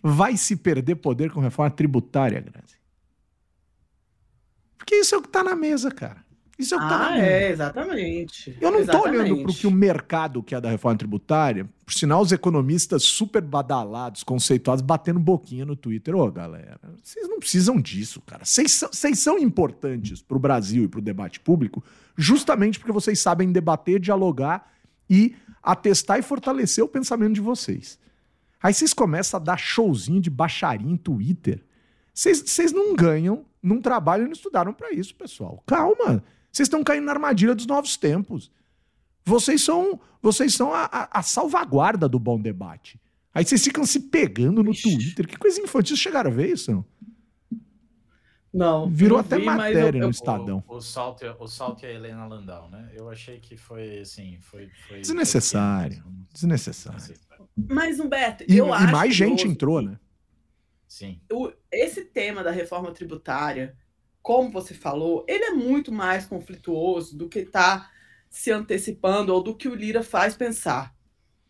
Speaker 7: vai se perder poder com reforma tributária, Grazi. Porque isso é o que está na mesa, cara. Isso é o que
Speaker 8: tá ah, é, exatamente.
Speaker 7: Eu não
Speaker 8: estou
Speaker 7: olhando para o que o mercado quer da reforma tributária. Por sinal, os economistas super badalados, conceituados, batendo boquinha no Twitter. Ô, galera, vocês não precisam disso, cara. Vocês são, vocês são importantes para o Brasil e para o debate público justamente porque vocês sabem debater, dialogar e atestar e fortalecer o pensamento de vocês. Aí vocês começam a dar showzinho de baixaria em Twitter. Vocês não ganham, não trabalham e não estudaram para isso, pessoal. Calma. Vocês estão caindo na armadilha dos novos tempos. Vocês são, vocês são a, a, a salvaguarda do bom debate. Aí vocês ficam se pegando no Ixi. Twitter. Que coisa infantil. Vocês chegaram a ver isso? Não?
Speaker 8: Não.
Speaker 7: Virou até
Speaker 8: vi,
Speaker 7: matéria
Speaker 8: eu,
Speaker 7: no Estadão.
Speaker 9: O, o, salto, o salto e a Helena Landau, né? Eu achei que foi assim. Foi, foi
Speaker 7: desnecessário. Foi desnecessário.
Speaker 8: Mas, Humberto,
Speaker 7: e,
Speaker 8: eu
Speaker 7: e
Speaker 8: acho.
Speaker 7: mais gente entrou, né?
Speaker 9: Sim.
Speaker 8: O, esse tema da reforma tributária como você falou, ele é muito mais conflituoso do que está se antecipando ou do que o Lira faz pensar.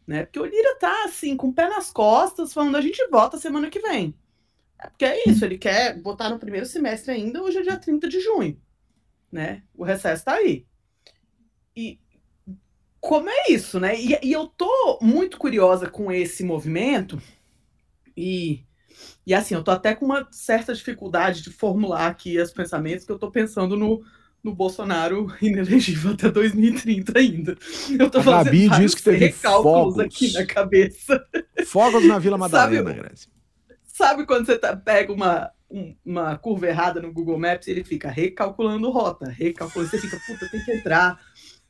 Speaker 8: Né? Porque o Lira está assim, com o pé nas costas, falando a gente vota semana que vem. É porque é isso, ele quer botar no primeiro semestre ainda, hoje é dia 30 de junho. Né? O recesso está aí. E como é isso, né? E, e, eu tô muito curiosa com esse movimento, e, e assim, eu tô até com uma certa dificuldade de formular aqui os pensamentos, que eu tô pensando no, no Bolsonaro inelegível até 2030 ainda. Eu tô
Speaker 7: a Gabi
Speaker 8: fazendo
Speaker 7: diz que teve fogos
Speaker 8: aqui na cabeça.
Speaker 7: Fogos na Vila Madalena, Grazi.
Speaker 8: Sabe quando você tá, pega uma, um, uma curva errada no Google Maps e ele fica recalculando rota, recalculando, você fica, puta, tem que entrar,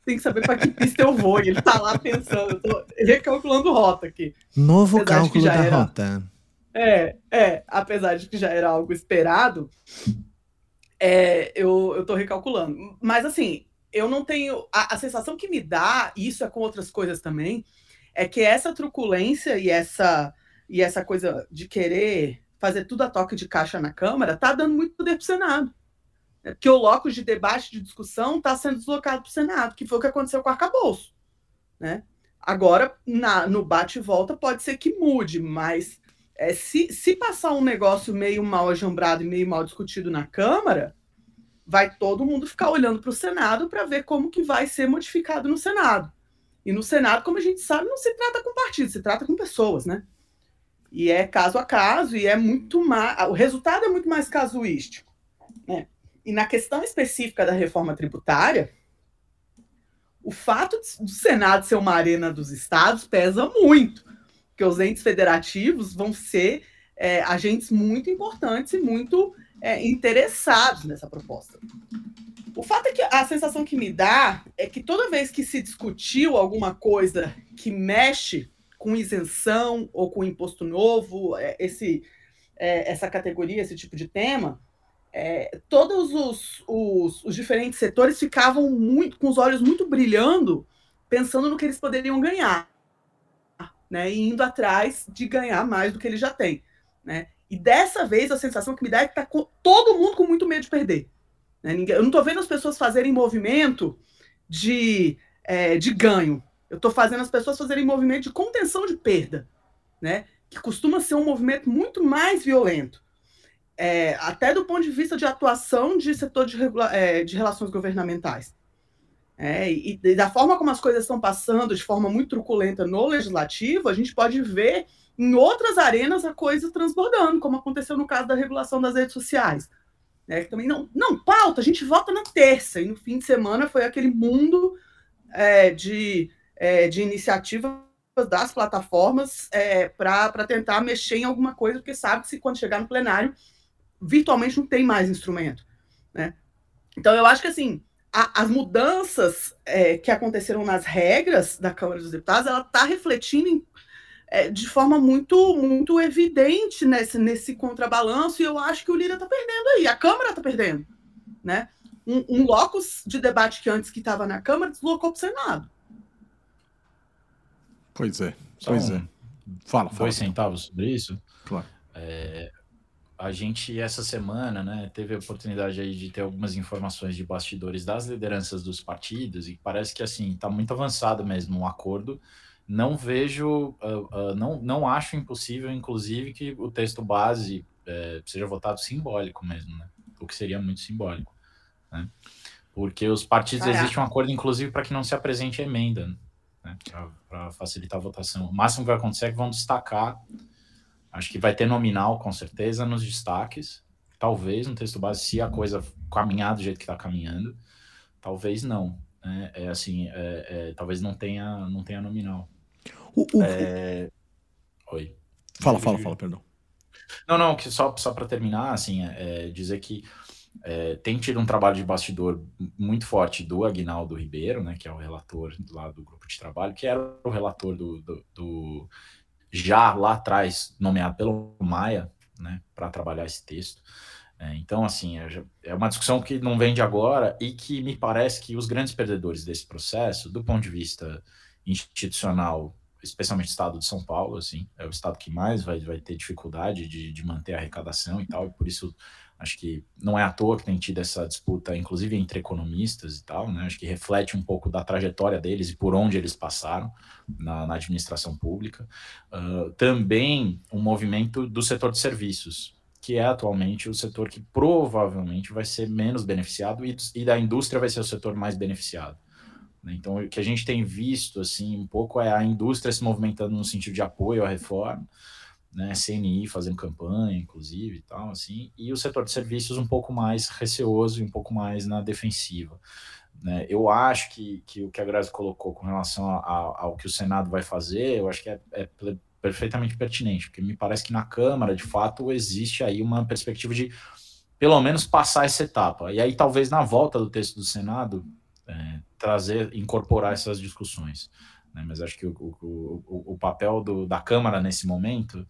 Speaker 8: tem que saber para que pista eu vou. E ele tá lá pensando, eu tô recalculando rota aqui.
Speaker 7: Novo apesar cálculo da era, rota.
Speaker 8: É, é, apesar de que já era algo esperado, é, eu, eu tô recalculando. Mas assim, eu não tenho. A, a sensação que me dá, e isso é com outras coisas também, é que essa truculência e essa e essa coisa de querer fazer tudo a toque de caixa na Câmara está dando muito poder para o Senado. É, porque o locus de debate, de discussão, está sendo deslocado para o Senado, que foi o que aconteceu com o arcabouço. Né? Agora, na, no bate volta, pode ser que mude, mas é, se, se passar um negócio meio mal ajambrado e meio mal discutido na Câmara, vai todo mundo ficar olhando para o Senado para ver como que vai ser modificado no Senado. E no Senado, como a gente sabe, não se trata com partidos, se trata com pessoas, né? E é caso a caso, e é muito mais. O resultado é muito mais casuístico. Né? E na questão específica da reforma tributária, o fato do Senado ser uma arena dos estados pesa muito, porque os entes federativos vão ser é, agentes muito importantes e muito é, interessados nessa proposta. O fato é que a sensação que me dá é que toda vez que se discutiu alguma coisa que mexe com isenção ou com imposto novo, é, esse, é, essa categoria, esse tipo de tema, é, todos os, os, os, diferentes setores ficavam muito com os olhos muito brilhando, pensando no que eles poderiam ganhar, né, e indo atrás de ganhar mais do que eles já têm. Né? E dessa vez a sensação que me dá é que está todo mundo com muito medo de perder. Né? Eu não estou vendo as pessoas fazerem movimento de, é, de ganho. Eu estou fazendo as pessoas fazerem movimento de contenção de perda, né? Que costuma ser um movimento muito mais violento. É, até do ponto de vista de atuação de setor de, regula é, de relações governamentais. É, e, e, da forma como as coisas estão passando de forma muito truculenta no legislativo, a gente pode ver em outras arenas a coisa transbordando, como aconteceu no caso da regulação das redes sociais. Né, que também não, não pauta, a gente vota na terça, e no fim de semana foi aquele mundo é, de é, de iniciativas das plataformas é, para tentar mexer em alguma coisa, porque sabe que se quando chegar no plenário, virtualmente não tem mais instrumento. Né? Então, eu acho que assim, a, as mudanças é, que aconteceram nas regras da Câmara dos Deputados, ela está refletindo em, é, de forma muito, muito evidente nesse, nesse contrabalanço, e eu acho que o Lira está perdendo aí, a Câmara está perdendo. Né? Um, um locus de debate que antes que estava na Câmara deslocou para o Senado.
Speaker 7: Pois é, Só pois um, é. Fala, fala.
Speaker 9: Dois centavos sobre isso.
Speaker 7: Claro.
Speaker 9: É, a gente, essa semana, né, teve a oportunidade aí de ter algumas informações de bastidores das lideranças dos partidos e parece que, assim, está muito avançado mesmo um acordo. Não vejo, uh, uh, não, não acho impossível, inclusive, que o texto base uh, seja votado simbólico mesmo, né? O que seria muito simbólico, né? Porque os partidos, é. existe um acordo, inclusive, para que não se apresente emenda, né? para facilitar a votação. O máximo que vai acontecer é que vão destacar, acho que vai ter nominal com certeza nos destaques, talvez no texto base, se a coisa caminhar do jeito que está caminhando, talvez não. Né? É assim, é, é, talvez não tenha, não tenha nominal.
Speaker 7: O, o, é...
Speaker 9: Oi.
Speaker 7: Fala, fala, fala, perdão.
Speaker 9: Não, não, que só, só para terminar, assim, é, é dizer que é, tem tido um trabalho de bastidor muito forte do Aguinaldo Ribeiro, né, que é o relator lá do grupo de trabalho, que era o relator do, do, do já lá atrás nomeado pelo Maia, né, para trabalhar esse texto. É, então, assim, é, é uma discussão que não vem de agora e que me parece que os grandes perdedores desse processo, do ponto de vista institucional, especialmente o estado de São Paulo, assim, é o estado que mais vai, vai ter dificuldade de, de manter a arrecadação e tal, e por isso Acho que não é à toa que tem tido essa disputa, inclusive entre economistas e tal, né? Acho que reflete um pouco da trajetória deles e por onde eles passaram na, na administração pública. Uh, também um movimento do setor de serviços, que é atualmente o setor que provavelmente vai ser menos beneficiado e, e da indústria vai ser o setor mais beneficiado. Né? Então, o que a gente tem visto, assim, um pouco é a indústria se movimentando no sentido de apoio à reforma, né, CNI fazendo campanha, inclusive, e tal, assim, e o setor de serviços um pouco mais receoso e um pouco mais na defensiva. Né? Eu acho que, que o que a Grazi colocou com relação ao que o Senado vai fazer, eu acho que é, é perfeitamente pertinente, porque me parece que na Câmara, de fato, existe aí uma perspectiva de, pelo menos, passar essa etapa. E aí, talvez, na volta do texto do Senado, é, trazer, incorporar essas discussões. Né? Mas acho que o, o, o, o papel do, da Câmara nesse momento,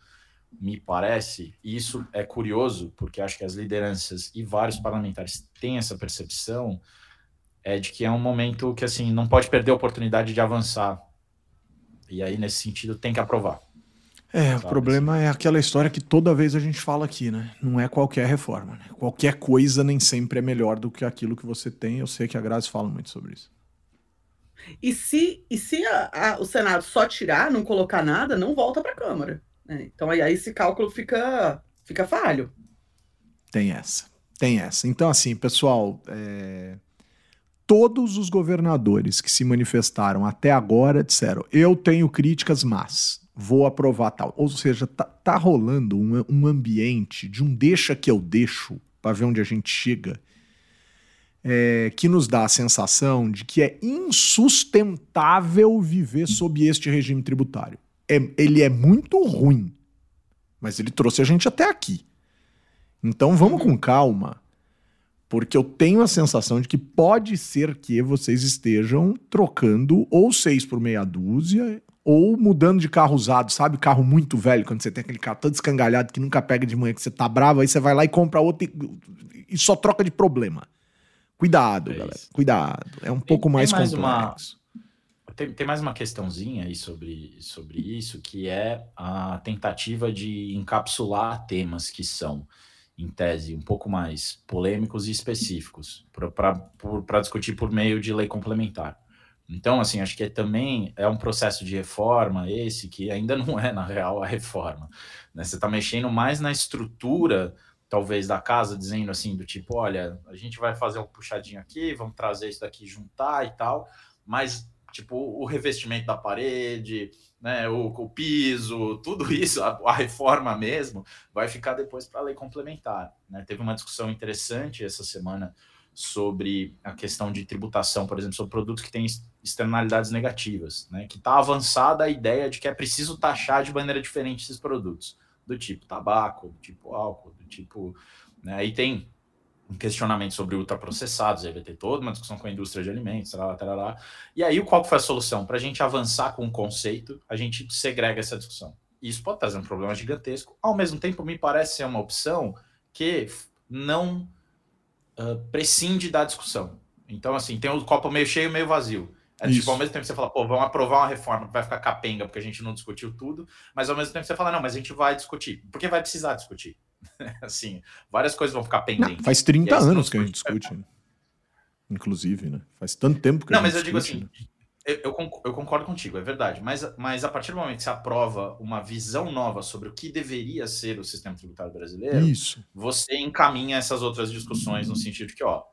Speaker 9: me parece, e isso é curioso, porque acho que as lideranças e vários parlamentares têm essa percepção, é de que é um momento que assim não pode perder a oportunidade de avançar. E aí, nesse sentido, tem que aprovar.
Speaker 7: É, o problema é aquela história que toda vez a gente fala aqui, né? Não é qualquer reforma. Né? Qualquer coisa nem sempre é melhor do que aquilo que você tem. Eu sei que a Grazi fala muito sobre isso.
Speaker 8: E se, e se a, a, o Senado só tirar, não colocar nada, não volta para a Câmara. Né? Então aí, aí esse cálculo fica, fica falho.
Speaker 7: Tem essa. Tem essa. Então, assim, pessoal, é... todos os governadores que se manifestaram até agora disseram: eu tenho críticas, mas vou aprovar tal. Ou seja, tá, tá rolando um, um ambiente de um deixa que eu deixo para ver onde a gente chega é, que nos dá a sensação de que é insustentável viver sob este regime tributário. É, ele é muito ruim, mas ele trouxe a gente até aqui. Então vamos com calma, porque eu tenho a sensação de que pode ser que vocês estejam trocando ou seis por meia dúzia ou mudando de carro usado, sabe? Carro muito velho, quando você tem aquele carro todo escangalhado que nunca pega de manhã, que você tá bravo, aí você vai lá e compra outro e, e só troca de problema. Cuidado, é galera. Isso. Cuidado. É um pouco mais, mais complexo.
Speaker 9: Uma, tem, tem, mais uma questãozinha aí sobre, sobre isso, que é a tentativa de encapsular temas que são, em tese, um pouco mais polêmicos e específicos, para discutir por meio de lei complementar. Então, assim, acho que é, também é um processo de reforma esse que ainda não é, na real, a reforma. Né? Você está mexendo mais na estrutura talvez da casa, dizendo assim, do tipo, olha, a gente vai fazer um puxadinho aqui, vamos trazer isso daqui, juntar e tal, mas tipo o revestimento da parede, né, o, o piso, tudo isso, a, a, reforma mesmo, vai ficar depois para a lei complementar. Né? Teve uma discussão interessante essa semana sobre a questão de tributação, por exemplo, sobre produtos que têm externalidades negativas, né? que está avançada a ideia de que é preciso taxar de maneira diferente esses produtos do tipo tabaco, do tipo álcool, tipo. Né? Aí tem um questionamento sobre ultraprocessados, aí vai ter toda uma discussão com a indústria de alimentos, e aí qual foi a solução? Para a gente avançar com o conceito, a gente segrega essa discussão. Isso pode trazer um problema gigantesco, ao mesmo tempo me parece ser uma opção que não uh, prescinde da discussão. Então, assim, tem o copo meio cheio, meio vazio. É tipo, ao mesmo tempo você fala, pô, vamos aprovar uma reforma que vai ficar capenga porque a gente não discutiu tudo, mas ao mesmo tempo você fala, não, mas a gente vai discutir, porque vai precisar discutir. assim, várias coisas vão ficar pendentes.
Speaker 7: Não, faz 30 anos que a gente discute, né? inclusive, né? Faz tanto tempo que
Speaker 9: não,
Speaker 7: a gente
Speaker 9: Não, mas eu digo assim, né? eu, eu, concordo contigo, é verdade, mas, mas a partir do momento que você aprova uma visão nova sobre o que deveria ser o sistema tributário brasileiro,
Speaker 7: Isso.
Speaker 9: você encaminha essas outras discussões no sentido de que, ó,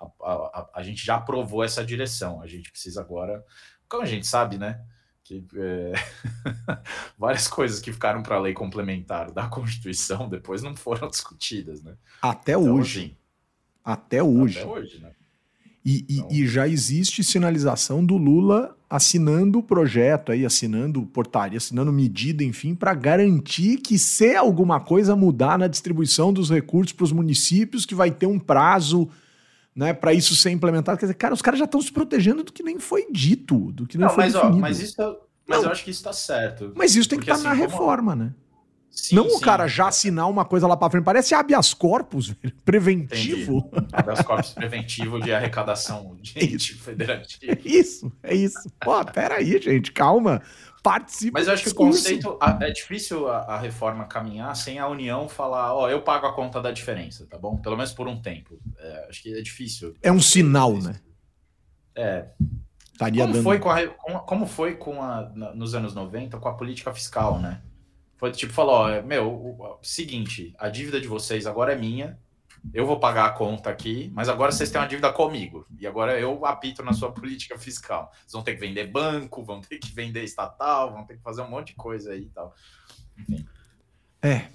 Speaker 9: a, a, a, gente já aprovou essa direção. A gente precisa agora, como a gente sabe, né? Que é, várias coisas que ficaram para a lei complementar da Constituição depois não foram discutidas, né?
Speaker 7: Até então, hoje. Assim, até hoje.
Speaker 9: Até hoje, né?
Speaker 7: E, então... e, e, já existe sinalização do Lula assinando o projeto aí, assinando portaria, assinando medida, enfim, para garantir que se alguma coisa mudar na distribuição dos recursos para os municípios, que vai ter um prazo né, para isso ser implementado. Quer dizer, cara, os caras já estão se protegendo do que nem foi dito, do que nem não, foi
Speaker 9: mas,
Speaker 7: definido.
Speaker 9: Ó, mas isso, mas não. eu acho que isso está certo.
Speaker 7: Mas isso tem que estar tá assim, na reforma, né? Sim, não sim, o cara já assinar uma coisa lá para frente. Parece habeas corpus, velho. Preventivo.
Speaker 9: Entendi. Habeas corpus preventivo de arrecadação de ente federativa.
Speaker 7: É isso, é isso. Pô, peraí, gente, calma. Participa.
Speaker 9: Mas eu acho que o conceito. É difícil a, a, reforma caminhar sem a União falar, ó, eu pago a conta da diferença, tá bom? Pelo menos por um tempo. É, acho que é difícil.
Speaker 7: É um sinal, né?
Speaker 9: É.
Speaker 7: Estaria
Speaker 9: como,
Speaker 7: dando...
Speaker 9: foi com a, como foi com a, nos anos 90 com a política fiscal, né? Foi tipo, falou, ó, meu, o, o, seguinte, a dívida de vocês agora é minha, eu vou pagar a conta aqui, mas agora vocês têm uma dívida comigo. E agora eu apito na sua política fiscal. Vocês vão ter que vender banco, vão ter que vender estatal, vão ter que fazer um monte de coisa aí e tal. Enfim.
Speaker 7: É,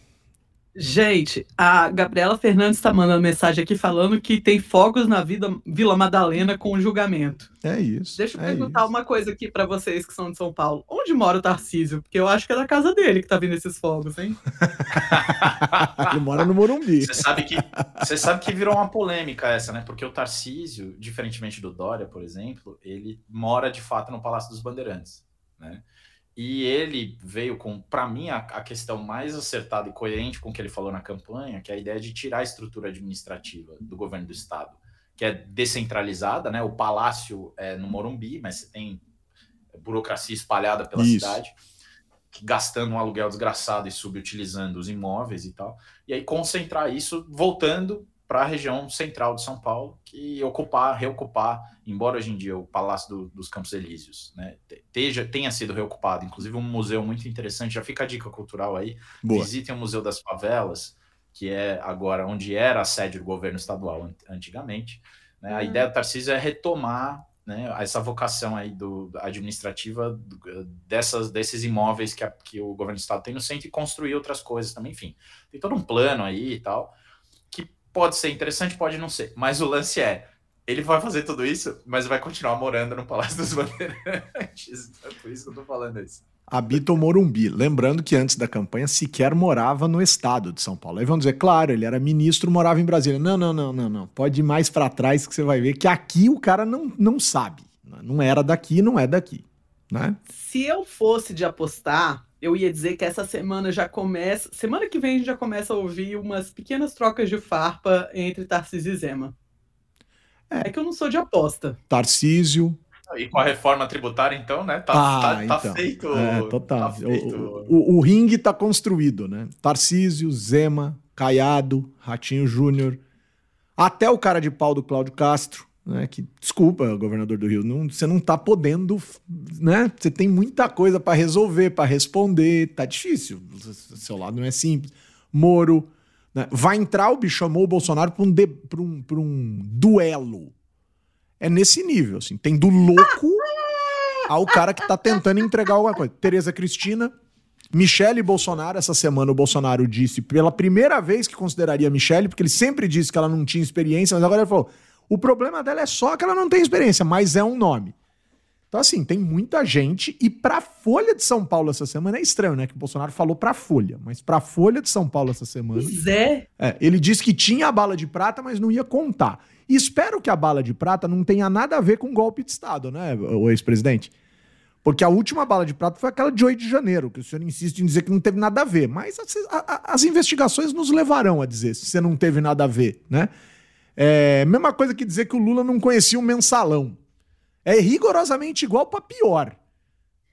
Speaker 8: Gente, a Gabriela Fernandes está mandando mensagem aqui falando que tem fogos na vida, Vila Madalena com o julgamento.
Speaker 7: É isso.
Speaker 8: Deixa eu
Speaker 7: é
Speaker 8: perguntar
Speaker 7: isso.
Speaker 8: uma coisa aqui para vocês que são de São Paulo. Onde mora o Tarcísio? Porque eu acho que é da casa dele que tá vindo esses fogos, hein?
Speaker 7: Ele mora no Morumbi.
Speaker 9: Você sabe que você sabe que virou uma polêmica essa, né? Porque o Tarcísio, diferentemente do Dória, por exemplo, ele mora de fato no Palácio dos Bandeirantes, né? E ele veio com, para mim, a, a, questão mais acertada e coerente com o que ele falou na campanha, que é a ideia de tirar a estrutura administrativa do governo do estado, que é descentralizada, né? O palácio é no Morumbi, mas você tem burocracia espalhada pela Isso. cidade, gastando um aluguel desgraçado e subutilizando os imóveis e tal. E aí concentrar isso voltando para a região central de São Paulo, que ocupar, reocupar, embora hoje em dia o Palácio do, dos Campos Elíseos né, teja, tenha sido reocupado, inclusive um museu muito interessante, já fica a dica cultural aí, Boa. visitem o Museu das Favelas, que é agora onde era a sede do governo estadual antigamente. Né, A uhum. ideia do Tarcísio é retomar né, essa vocação aí do, administrativa dessas, desses imóveis que, a, que o governo do estado tem no centro e construir outras coisas também, enfim. Tem todo um plano aí e tal, Pode ser interessante, pode não ser. Mas o lance é, ele vai fazer tudo isso, mas vai continuar morando no Palácio dos Bandeirantes. É por isso que eu tô falando isso.
Speaker 7: Habita o Morumbi. Lembrando que antes da campanha sequer morava no estado de São Paulo. Aí vão dizer, claro, ele era ministro, morava em Brasília. Não, não, não, não, não. Pode ir mais para trás que você vai ver que aqui o cara não, não sabe. Não era daqui, não é daqui. Né?
Speaker 8: Se eu fosse de apostar, eu ia dizer que essa semana já começa. Semana que vem a gente já começa a ouvir umas pequenas trocas de farpa entre Tarcísio e Zema. É, é que eu não sou de aposta.
Speaker 7: Tarcísio.
Speaker 9: E com a reforma tributária, então, né? Tá,
Speaker 7: ah,
Speaker 9: tá, tá
Speaker 7: então.
Speaker 9: feito.
Speaker 7: É, total. Tá feito... O, o, o, ringue tá construído, né? Tarcísio, Zema, Caiado, Ratinho Júnior, até o cara de pau do Cláudio Castro né? Que desculpa, governador do Rio, não, você não está podendo, né? Você tem muita coisa para resolver, para responder, tá difícil. Seu lado não é simples. Moro, né? vai entrar o bicho chamou o Bolsonaro para um, um, um duelo. É nesse nível, assim. Tem do louco ao cara que está tentando entregar alguma coisa. Tereza Cristina, Michele Bolsonaro, essa semana o Bolsonaro disse pela primeira vez que consideraria Michele, porque ele sempre disse que ela não tinha experiência, mas agora ele falou: o problema dela é só que ela não tem experiência, mas é um nome. Então, assim, tem muita gente. E pra Folha de São Paulo essa semana é estranho, né? Que o Bolsonaro falou pra Folha. Mas pra Folha de São Paulo essa semana.
Speaker 8: Pois é.
Speaker 7: é. Ele disse que tinha a bala de prata, mas não ia contar. E espero que a bala de prata não tenha nada a ver com golpe de Estado, né, o ex-presidente? Porque a última bala de prata foi aquela de 8 de janeiro, que o senhor insiste em dizer que não teve nada a ver. Mas as, as investigações nos levarão a dizer se você não teve nada a ver, né? É mesma coisa que dizer que o Lula não conhecia o mensalão. É rigorosamente igual para pior.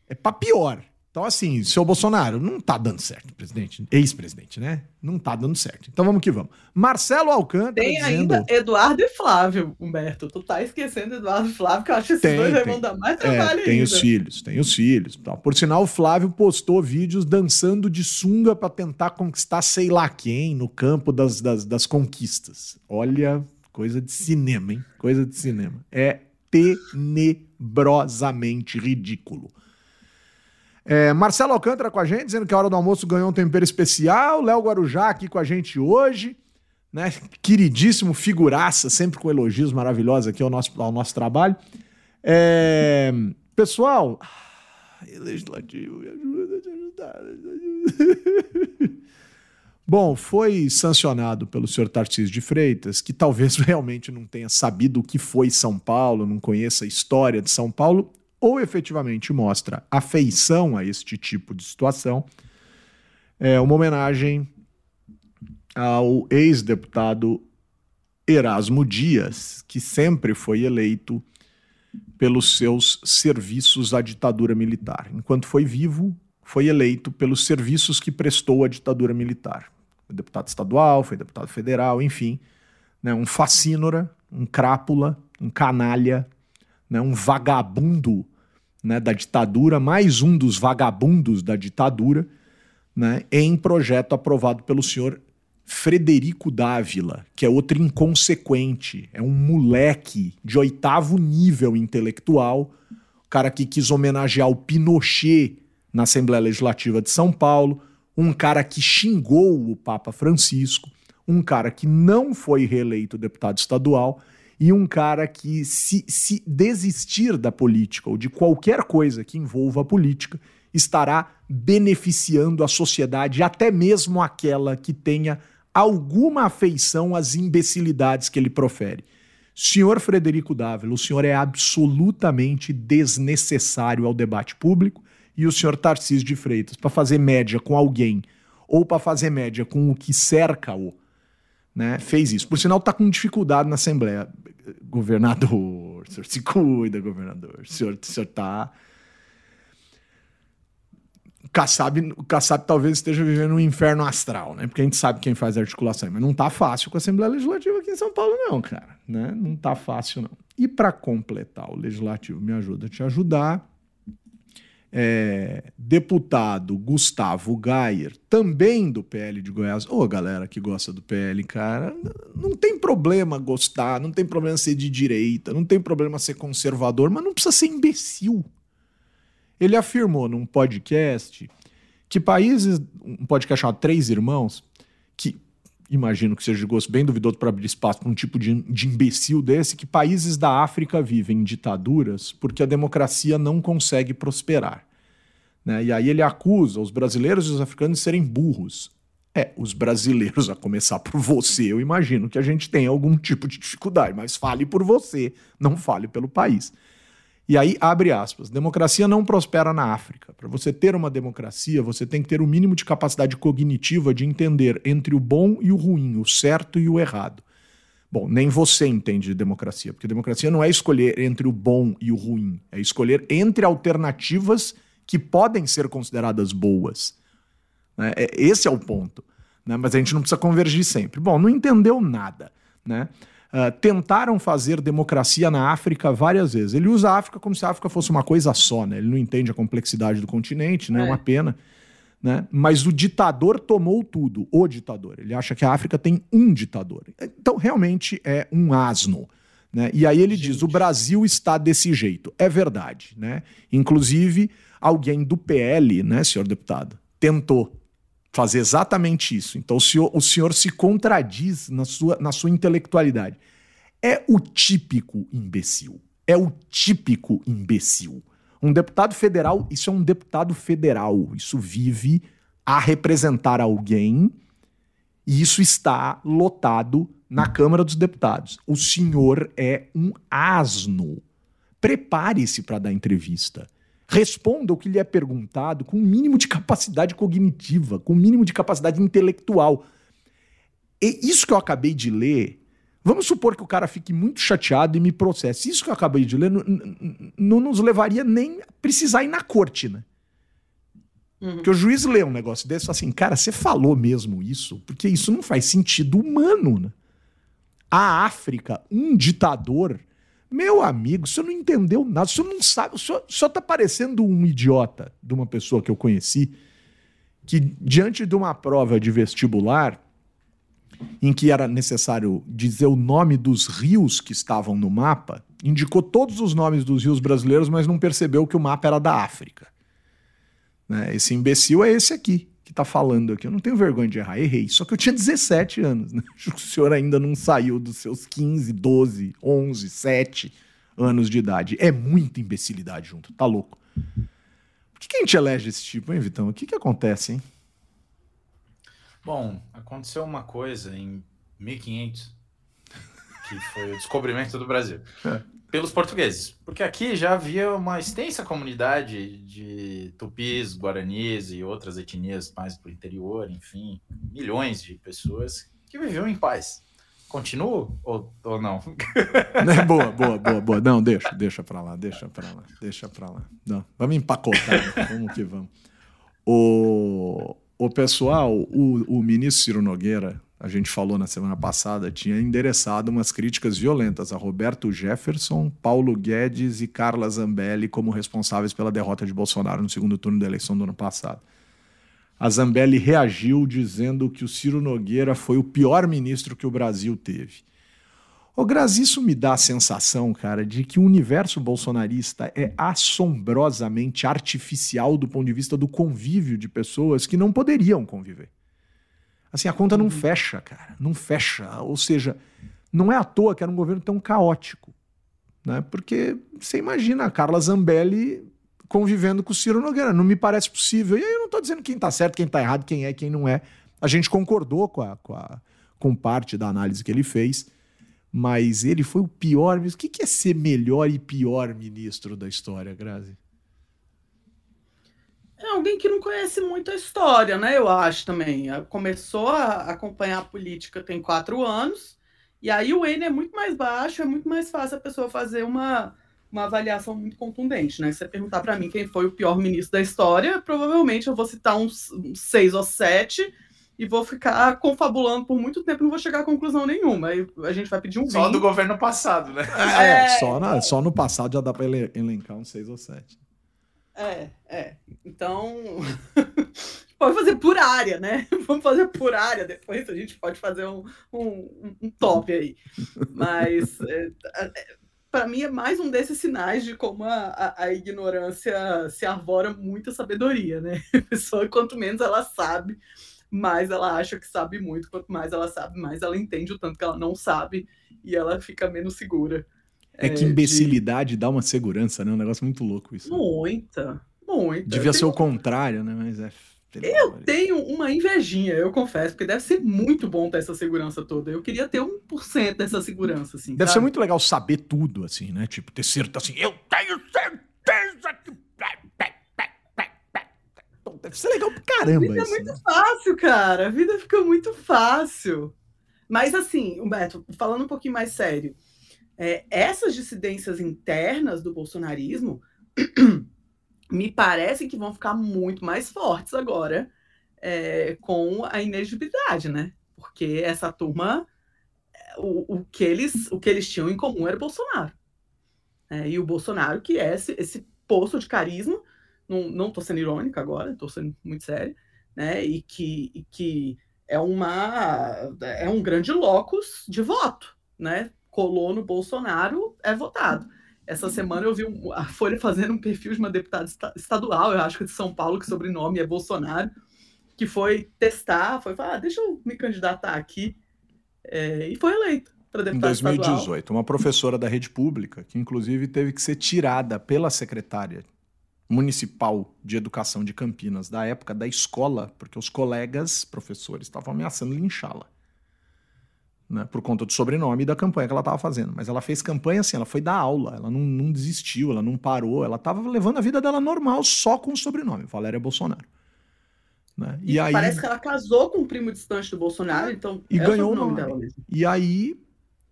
Speaker 7: É para pior. Então, assim, seu Bolsonaro, não tá dando certo, presidente. Ex-presidente, né? Não tá dando certo. Então vamos que vamos. Marcelo Alcântara.
Speaker 8: Tem dizendo... ainda Eduardo e Flávio, Humberto. Tu tá esquecendo Eduardo e Flávio, que eu acho que esses tem, dois vão dar mais trabalho
Speaker 7: é, Tem
Speaker 8: ainda.
Speaker 7: os filhos, tem os filhos. Tá. Por sinal, o Flávio postou vídeos dançando de sunga para tentar conquistar sei lá quem no campo das, das, das conquistas. Olha, Coisa de cinema, hein? Coisa de cinema. É tenebrosamente ridículo. É, Marcelo Alcântara com a gente, dizendo que a hora do almoço ganhou um tempero especial. Léo Guarujá aqui com a gente hoje. Né? Queridíssimo, figuraça, sempre com elogios maravilhosos aqui ao nosso, ao nosso trabalho. É, pessoal, legislativo, me ajuda, te ajudar. Bom, foi sancionado pelo senhor Tarcísio de Freitas, que talvez realmente não tenha sabido o que foi São Paulo, não conheça a história de São Paulo, ou efetivamente mostra afeição a este tipo de situação. é uma homenagem ao ex-deputado Erasmo Dias, que sempre foi eleito pelos seus serviços à ditadura militar. Enquanto foi vivo, foi eleito pelos serviços que prestou à ditadura militar. Deputado estadual, foi deputado federal, enfim, né, um facínora, um crápula, um canalha, né, um vagabundo né, da ditadura, mais um dos vagabundos da ditadura, né, em projeto aprovado pelo senhor Frederico Dávila, que é outro inconsequente, é um moleque de oitavo nível intelectual, o cara que quis homenagear o Pinochet na Assembleia Legislativa de São Paulo, um cara que xingou o Papa Francisco, um cara que não foi reeleito deputado estadual e um cara que, se, se desistir da política ou de qualquer coisa que envolva a política, estará beneficiando a sociedade, até mesmo aquela que tenha alguma afeição às imbecilidades que ele profere. Senhor Frederico Dávila, o senhor é absolutamente desnecessário ao debate público e o senhor Tarcísio de Freitas, para fazer média com alguém ou para fazer média com o que cerca-o, né, fez isso. Por sinal, está com dificuldade na Assembleia. Governador, o senhor se cuida, governador. O senhor, o senhor tá Kassab, o Kassab talvez esteja vivendo um inferno astral, né? Porque a gente sabe quem faz articulação, mas não tá fácil com a Assembleia Legislativa aqui em São Paulo, não, cara. Né? Não tá fácil, não. E para completar, o Legislativo me ajuda a te ajudar. É, deputado Gustavo Gayer, também do PL de Goiás. Ô, oh, galera que gosta do PL, cara, não tem problema gostar, não tem problema ser de direita, não tem problema ser conservador, mas não precisa ser imbecil. Ele afirmou num podcast que países, um podcast chamado Três Irmãos, imagino que seja de gosto bem duvidoso para abrir espaço para um tipo de, de imbecil desse, que países da África vivem em ditaduras porque a democracia não consegue prosperar. Né? E aí ele acusa os brasileiros e os africanos de serem burros. É, os brasileiros, a começar por você, eu imagino que a gente tem algum tipo de dificuldade, mas fale por você, não fale pelo país. E aí, abre aspas, democracia não prospera na África. Para você ter uma democracia, você tem que ter o mínimo de capacidade cognitiva de entender entre o bom e o ruim, o certo e o errado. Bom, nem você entende de democracia, porque democracia não é escolher entre o bom e o ruim, é escolher entre alternativas que podem ser consideradas boas. Né? É, esse é o ponto. Né? Mas a gente não precisa convergir sempre. Bom, não entendeu nada. Né? Uh, tentaram fazer democracia na África várias vezes. Ele usa a África como se a África fosse uma coisa só, né? Ele não entende a complexidade do continente, né? É uma pena. Né? Mas o ditador tomou tudo, o ditador. Ele acha que a África tem um ditador. Então, realmente é um asno. Né? E aí ele Gente. diz: o Brasil está desse jeito. É verdade. Né? Inclusive, alguém do PL, né, senhor deputado, tentou fazer exatamente isso. Então o senhor, o senhor se contradiz na sua, na sua intelectualidade. É o típico imbecil. É o típico imbecil. Um deputado federal, isso é um deputado federal. Isso vive a representar alguém e isso está lotado na Câmara dos Deputados. O senhor é um asno. Prepare-se para dar entrevista. Responda o que lhe é perguntado com o um mínimo de capacidade cognitiva, com o um mínimo de capacidade intelectual. E isso que eu acabei de ler, vamos supor que o cara fique muito chateado e me processe. Isso que eu acabei de ler não nos levaria nem a precisar ir na corte, né? Uhum. Porque o juiz lê um negócio desse e fala assim, cara, você falou mesmo isso? Porque isso não faz sentido humano, né? A África, um ditador meu amigo, o senhor não entendeu nada, o senhor não sabe, o senhor, o senhor tá parecendo um idiota de uma pessoa que eu conheci, que diante de uma prova de vestibular, em que era necessário dizer o nome dos rios que estavam no mapa, indicou todos os nomes dos rios brasileiros, mas não percebeu que o mapa era da África. Né? Esse imbecil é esse aqui que está falando aqui. Eu não tenho vergonha de errar, errei. Só que eu tinha 17 anos, né? O senhor ainda não saiu dos seus 15, 12, 11, 7 anos de idade. É muita imbecilidade junto, tá louco. Por que, que a gente elege esse tipo, hein, Vitão? O que, que acontece, hein?
Speaker 9: Bom, aconteceu uma coisa em 1500, que foi o descobrimento do Brasil. É. pelos portugueses, porque aqui já havia uma extensa comunidade de tupis, guaranis e outras etnias mais para o interior, enfim, milhões de pessoas que viviam em paz. Continuo ou, ou não?
Speaker 7: Né, boa, boa, boa, boa. Não, deixa, deixa pra lá, deixa pra lá, deixa pra lá. Não, vamos empacotar, né? vamos que vamos. O, o pessoal, o, o ministro Ciro Nogueira, a gente falou na semana passada, tinha endereçado umas críticas violentas a Roberto Jefferson, Paulo Guedes e Carla Zambelli como responsáveis pela derrota de Bolsonaro no segundo turno da eleição do ano passado. A Zambelli reagiu dizendo que o Ciro Nogueira foi o pior ministro que o Brasil teve. Ô, Grazi, isso me dá a sensação, cara, de que o universo bolsonarista é assombrosamente artificial do ponto de vista do convívio de pessoas que não poderiam conviver. Assim, a conta não fecha, cara. Não fecha. Ou seja, não é à toa que era um governo tão caótico. Né? Porque você imagina a Carla Zambelli convivendo com o Ciro Nogueira. Não me parece possível. E aí eu não estou dizendo quem está certo, quem está errado, quem é, quem não é. A gente concordou com, a, com, a, com parte da análise que ele fez, mas ele foi o pior ministro. O que, que é ser melhor e pior ministro da história, Grazi?
Speaker 8: É alguém que não conhece muito a história, né? Eu acho também. Começou a acompanhar a política tem quatro anos, e aí o N é muito mais baixo, é muito mais fácil a pessoa fazer uma, uma avaliação muito contundente, né? Se você perguntar para mim quem foi o pior ministro da história, provavelmente eu vou citar uns, uns seis ou sete e vou ficar confabulando por muito tempo, não vou chegar a conclusão nenhuma. Aí a gente vai pedir um
Speaker 9: Só do governo passado, né?
Speaker 7: É, é só, na, só no passado já dá para elencar uns seis ou sete.
Speaker 8: É, é. Então, pode fazer por área, né? Vamos fazer por área depois, a gente pode fazer um, um, um top aí. Mas, é, é, para mim, é mais um desses sinais de como a, a, a, ignorância se arvora muita sabedoria, né? A pessoa, quanto menos ela sabe, mais ela acha que sabe muito. Quanto mais ela sabe, mais ela entende o tanto que ela não sabe e ela fica menos segura.
Speaker 7: É que imbecilidade de... dá uma segurança, né? Um negócio muito louco isso.
Speaker 8: Muita, muita.
Speaker 7: Devia ser o contrário, né? Mas é.
Speaker 8: Eu tenho uma invejinha, eu confesso, porque deve ser muito bom ter essa segurança toda. Eu queria ter 1% dessa segurança, assim.
Speaker 7: Deve sabe? ser muito legal saber tudo, assim, né? Tipo, ter certeza assim, eu tenho certeza que. Deve ser legal pra caramba.
Speaker 8: A vida
Speaker 7: isso,
Speaker 8: é muito
Speaker 7: né?
Speaker 8: fácil, cara. A vida fica muito fácil. Mas, assim, Humberto, falando um pouquinho mais sério é, essas dissidências internas do bolsonarismo me parecem que vão ficar muito mais fortes agora é, com a inegibilidade, né? Porque essa turma, o, o, que eles, o que eles tinham em comum era o Bolsonaro. É, e o Bolsonaro, que é esse, esse poço de carisma, não, tô sendo irônica agora, estou sendo muito sério, né? E que, e que é, uma, é um grande locus de voto, né? Colou no Bolsonaro é votado. Essa semana eu vi a Folha fazendo um perfil de uma deputada estadual, eu acho que de São Paulo, que sobrenome é Bolsonaro, que foi testar, foi falar, ah, deixa eu me candidatar aqui, é, e foi eleita para deputada
Speaker 7: Em 2018, estadual. uma professora da rede pública, que inclusive teve que ser tirada pela secretária municipal de educação de Campinas, da época da escola, porque os colegas professores estavam ameaçando linchá-la né, por conta do sobrenome e da campanha que ela estava fazendo. Mas ela fez campanha assim, ela foi dar aula, ela não, não desistiu, ela não parou, ela estava levando a vida dela normal só com o sobrenome, Valéria Bolsonaro. Né?
Speaker 8: E, e aí, parece que ela casou com um primo distante do Bolsonaro, então
Speaker 7: e é ganhou o nome dela mesmo. E aí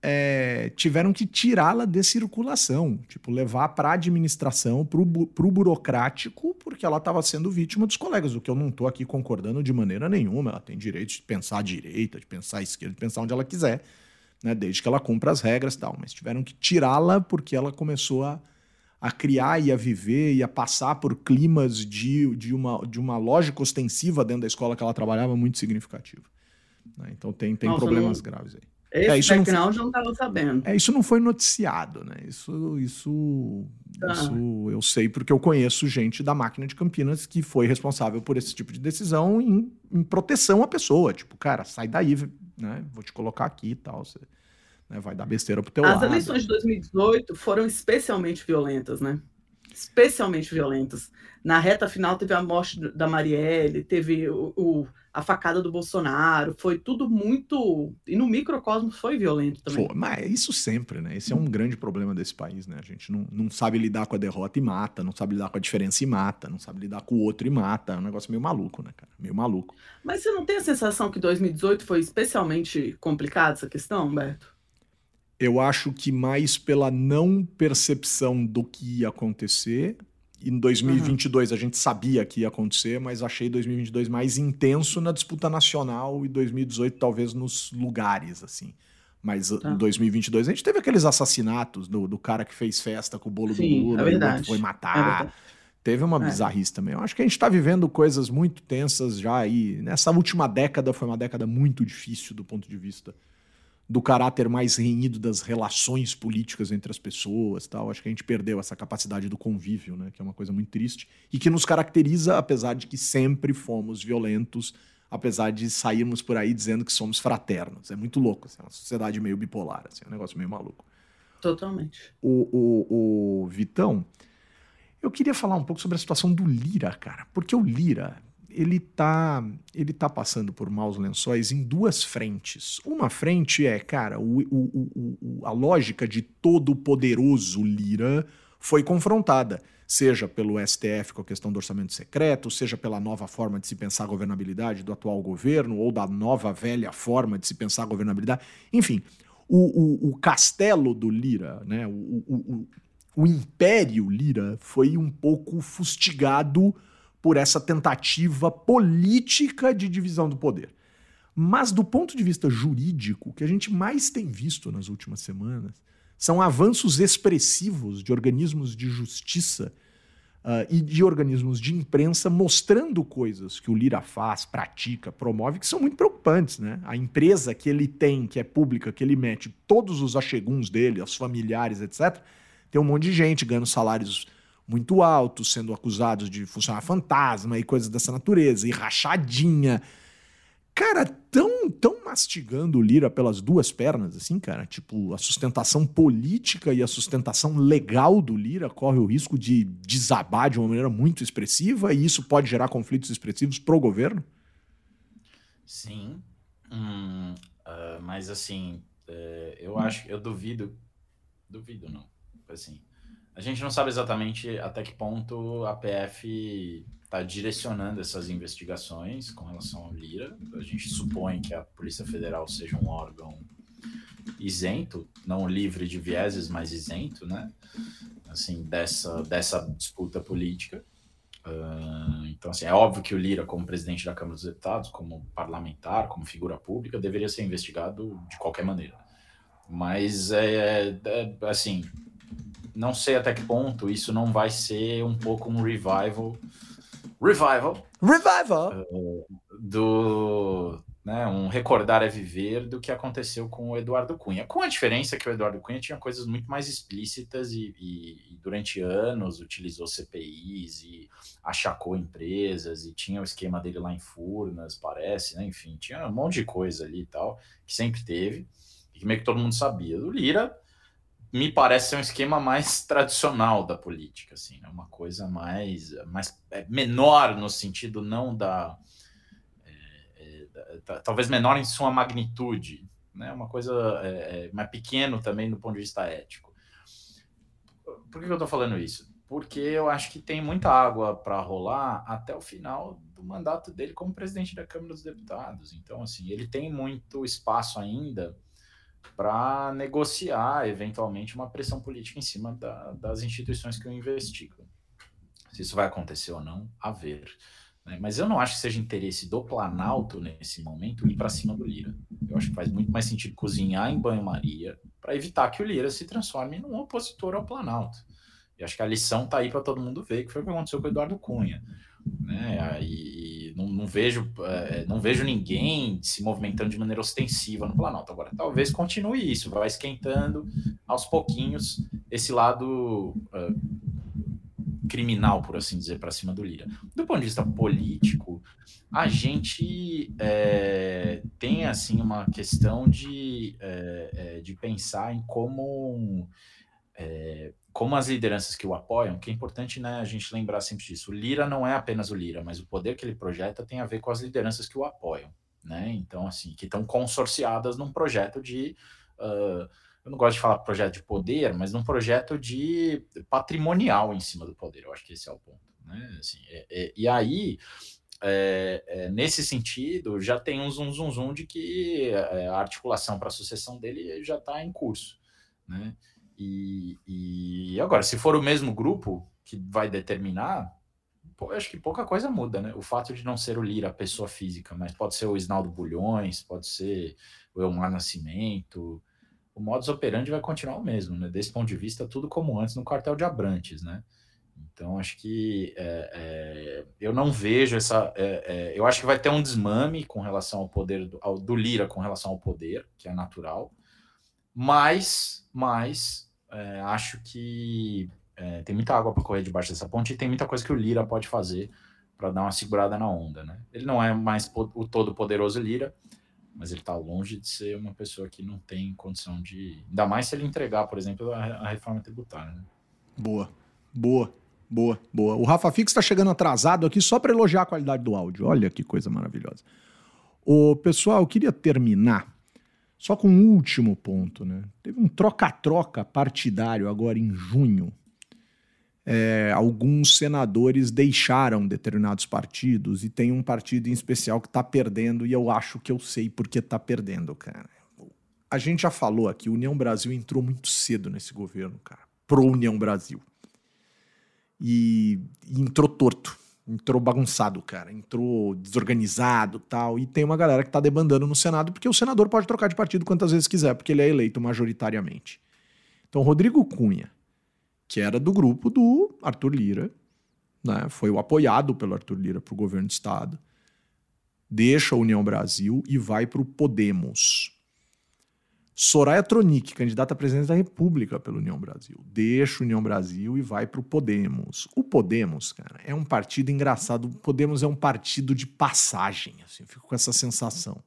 Speaker 7: é, tiveram que tirá-la de circulação, tipo, levar para a administração, para o burocrático, porque ela estava sendo vítima dos colegas, o que eu não estou aqui concordando de maneira nenhuma. Ela tem direito de pensar à direita, de pensar à esquerda, de pensar onde ela quiser, né, desde que ela cumpra as regras e tal. Mas tiveram que tirá-la porque ela começou a, a criar e a viver e a passar por climas de, de, uma, de uma lógica ostensiva dentro da escola que ela trabalhava muito significativa. Né? Então tem, tem Nossa, problemas não... graves aí.
Speaker 8: Esse é, isso background não, eu não estava sabendo.
Speaker 7: É, isso não foi noticiado, né? Isso, isso, ah. isso eu sei porque eu conheço gente da máquina de Campinas que foi responsável por esse tipo de decisão em, em proteção à pessoa. Tipo, cara, sai daí, né? Vou te colocar aqui e tal. Você, né? Vai dar besteira pro teu
Speaker 8: As
Speaker 7: lado.
Speaker 8: eleições de 2018 foram especialmente violentas, né? especialmente violentas. Na reta final teve a morte da Marielle, teve o, o, a facada do Bolsonaro, foi tudo muito. E no microcosmo foi violento também.
Speaker 7: Mas isso sempre, né? Esse é um grande problema desse país, né? A gente não, não sabe lidar com a derrota e mata, não sabe lidar com a diferença e mata, não sabe lidar com o outro e mata. É um negócio meio maluco, né, cara? Meio maluco.
Speaker 8: Mas você não tem a sensação que 2018 foi especialmente complicado essa questão, Humberto?
Speaker 7: Eu acho que mais pela não percepção do que ia acontecer em 2022 uhum. a gente sabia que ia acontecer, mas achei 2022 mais intenso na disputa nacional e 2018 talvez nos lugares, assim. Mas tá. em 2022 a gente teve aqueles assassinatos do, do cara que fez festa com o bolo Sim, do Lula,
Speaker 8: é
Speaker 7: foi matar. É teve uma é. bizarrice também. Eu acho que a gente está vivendo coisas muito tensas já aí. Nessa última década foi uma década muito difícil do ponto de vista do caráter mais renhido das relações políticas entre as pessoas, tal. Acho que a gente perdeu essa capacidade do convívio, né, que é uma coisa muito triste e que nos caracteriza apesar de que sempre fomos violentos, apesar de sairmos por aí dizendo que somos fraternos. É muito louco, assim, é uma sociedade meio bipolar, assim, é um negócio meio maluco.
Speaker 8: Totalmente.
Speaker 7: O, o, o Vitão, eu queria falar um pouco sobre a situação do Lira, cara, porque o Lira, ele tá, ele tá passando por maus lençóis em duas frentes. Uma frente é, cara, o, o, o, a lógica de todo poderoso Lira foi confrontada, seja pelo STF com a questão do orçamento secreto, seja pela nova forma de se pensar a governabilidade do atual governo, ou da nova velha forma de se pensar a governabilidade. Enfim, o, o castelo do Lira, né, o, o império Lira foi um pouco fustigado por essa tentativa política de divisão do poder. Mas do ponto de vista jurídico, o que a gente mais tem visto nas últimas semanas são avanços expressivos de organismos de justiça uh, e de organismos de imprensa mostrando coisas que o Lira faz, pratica, promove, que são muito preocupantes. Né? A empresa que ele tem, que é pública, que ele mete todos os acheguns dele, os familiares, etc., tem um monte de gente ganhando salários muito altos, sendo acusados de funcionar fantasma e coisas dessa natureza, e rachadinha. Cara, tão, tão mastigando o Lira pelas duas pernas, assim, cara. Tipo, a sustentação política e a sustentação legal do Lira corre o risco de desabar de uma maneira muito expressiva e isso pode gerar conflitos expressivos pro governo?
Speaker 9: Sim. Hum, uh, mas assim, uh, eu acho, eu duvido, duvido não, assim, a gente não sabe exatamente até que ponto a PF está direcionando essas investigações com relação ao Lira. A gente supõe que a Polícia Federal seja um órgão isento, não livre de vieses, mas isento, né? Assim, dessa, dessa disputa política. Uh, então, assim, é óbvio que o Lira, como presidente da Câmara dos Deputados, como parlamentar, como figura pública, deveria ser investigado de qualquer maneira. Mas, é, é, é assim, não sei até que ponto isso não vai ser um pouco um revival. Revival.
Speaker 7: Revival.
Speaker 9: Uh, do. Né, um recordar é viver do que aconteceu com o Eduardo Cunha. Com a diferença que o Eduardo Cunha tinha coisas muito mais explícitas e, e, e durante anos utilizou CPIs e achacou empresas e tinha o esquema dele lá em Furnas, parece, né? Enfim, tinha um monte de coisa ali e tal, que sempre teve, e que meio que todo mundo sabia. Do Lira, me parece ser um esquema mais tradicional da política, assim, né? uma coisa mais, mais é, menor no sentido não da, é, é, talvez menor em sua magnitude, né? Uma coisa é, é mais pequeno também do ponto de vista ético. Por que eu estou falando isso? Porque eu acho que tem muita água para rolar até o final do mandato dele como presidente da Câmara dos Deputados. Então, assim, ele tem muito espaço ainda para negociar eventualmente uma pressão política em cima da, das instituições que o investigam. Se isso vai acontecer ou não, a ver. Né? Mas eu não acho que seja interesse do Planalto nesse momento ir para cima do Lira. Eu acho que faz muito mais sentido cozinhar em banho-maria para evitar que o Lira se transforme num opositor ao Planalto. E acho que a lição está aí para todo mundo ver, que foi o que aconteceu com o Eduardo Cunha né? E não, não vejo é, não vejo ninguém se movimentando de maneira ostensiva no Planalto. Agora, talvez continue isso, vai esquentando aos pouquinhos esse lado uh, criminal, por assim dizer, para cima do Lira. Do ponto de vista político, a gente é, tem assim uma questão de, é, de pensar em como como as lideranças que o apoiam, que é importante né, a gente lembrar sempre disso. O Lira não é apenas o Lira, mas o poder que ele projeta tem a ver com as lideranças que o apoiam. Né? Então, assim, que estão consorciadas num projeto de. Uh, eu não gosto de falar projeto de poder, mas num projeto de patrimonial em cima do poder. Eu acho que esse é o ponto. Né? Assim, é, é, e aí, é, é, nesse sentido, já tem um zum, zum, zum de que é, a articulação para a sucessão dele já está em curso. Né? E, e agora, se for o mesmo grupo que vai determinar, pô, eu acho que pouca coisa muda, né? O fato de não ser o Lira, a pessoa física, mas pode ser o Isnaldo Bulhões, pode ser o Elmar Nascimento, o modus operandi vai continuar o mesmo, né? Desse ponto de vista, tudo como antes no quartel de Abrantes, né? Então, acho que é, é, eu não vejo essa. É, é eu acho que vai ter um desmame com relação ao poder do, ao, do Lira com relação ao poder, que é natural, mas, mas é, acho que é, tem muita água para correr debaixo dessa ponte e tem muita coisa que o Lira pode fazer para dar uma segurada na onda, né? Ele não é mais o todo poderoso Lira, mas ele está longe de ser uma pessoa que não tem condição de. Ainda mais se ele entregar, por exemplo, a, a reforma tributária. Né?
Speaker 7: Boa, boa, boa, boa. O Rafa Fix está chegando atrasado aqui só para elogiar a qualidade do áudio. Olha que coisa maravilhosa. O pessoal, eu queria terminar só com um último ponto, né? Teve um troca-troca partidário agora em junho é, alguns senadores deixaram determinados partidos e tem um partido em especial que está perdendo e eu acho que eu sei porque está perdendo, cara. A gente já falou aqui, União Brasil entrou muito cedo nesse governo, cara, pro União Brasil. E, e entrou torto, entrou bagunçado, cara, entrou desorganizado tal. E tem uma galera que está debandando no Senado porque o senador pode trocar de partido quantas vezes quiser, porque ele é eleito majoritariamente. Então, Rodrigo Cunha, que era do grupo do Arthur Lira, né? foi o apoiado pelo Arthur Lira para o governo do Estado, deixa a União Brasil e vai para o Podemos. Soraya Tronic, candidata a presidente da República pela União Brasil, deixa a União Brasil e vai para o Podemos. O Podemos, cara, é um partido engraçado. O Podemos é um partido de passagem, assim, fico com essa sensação.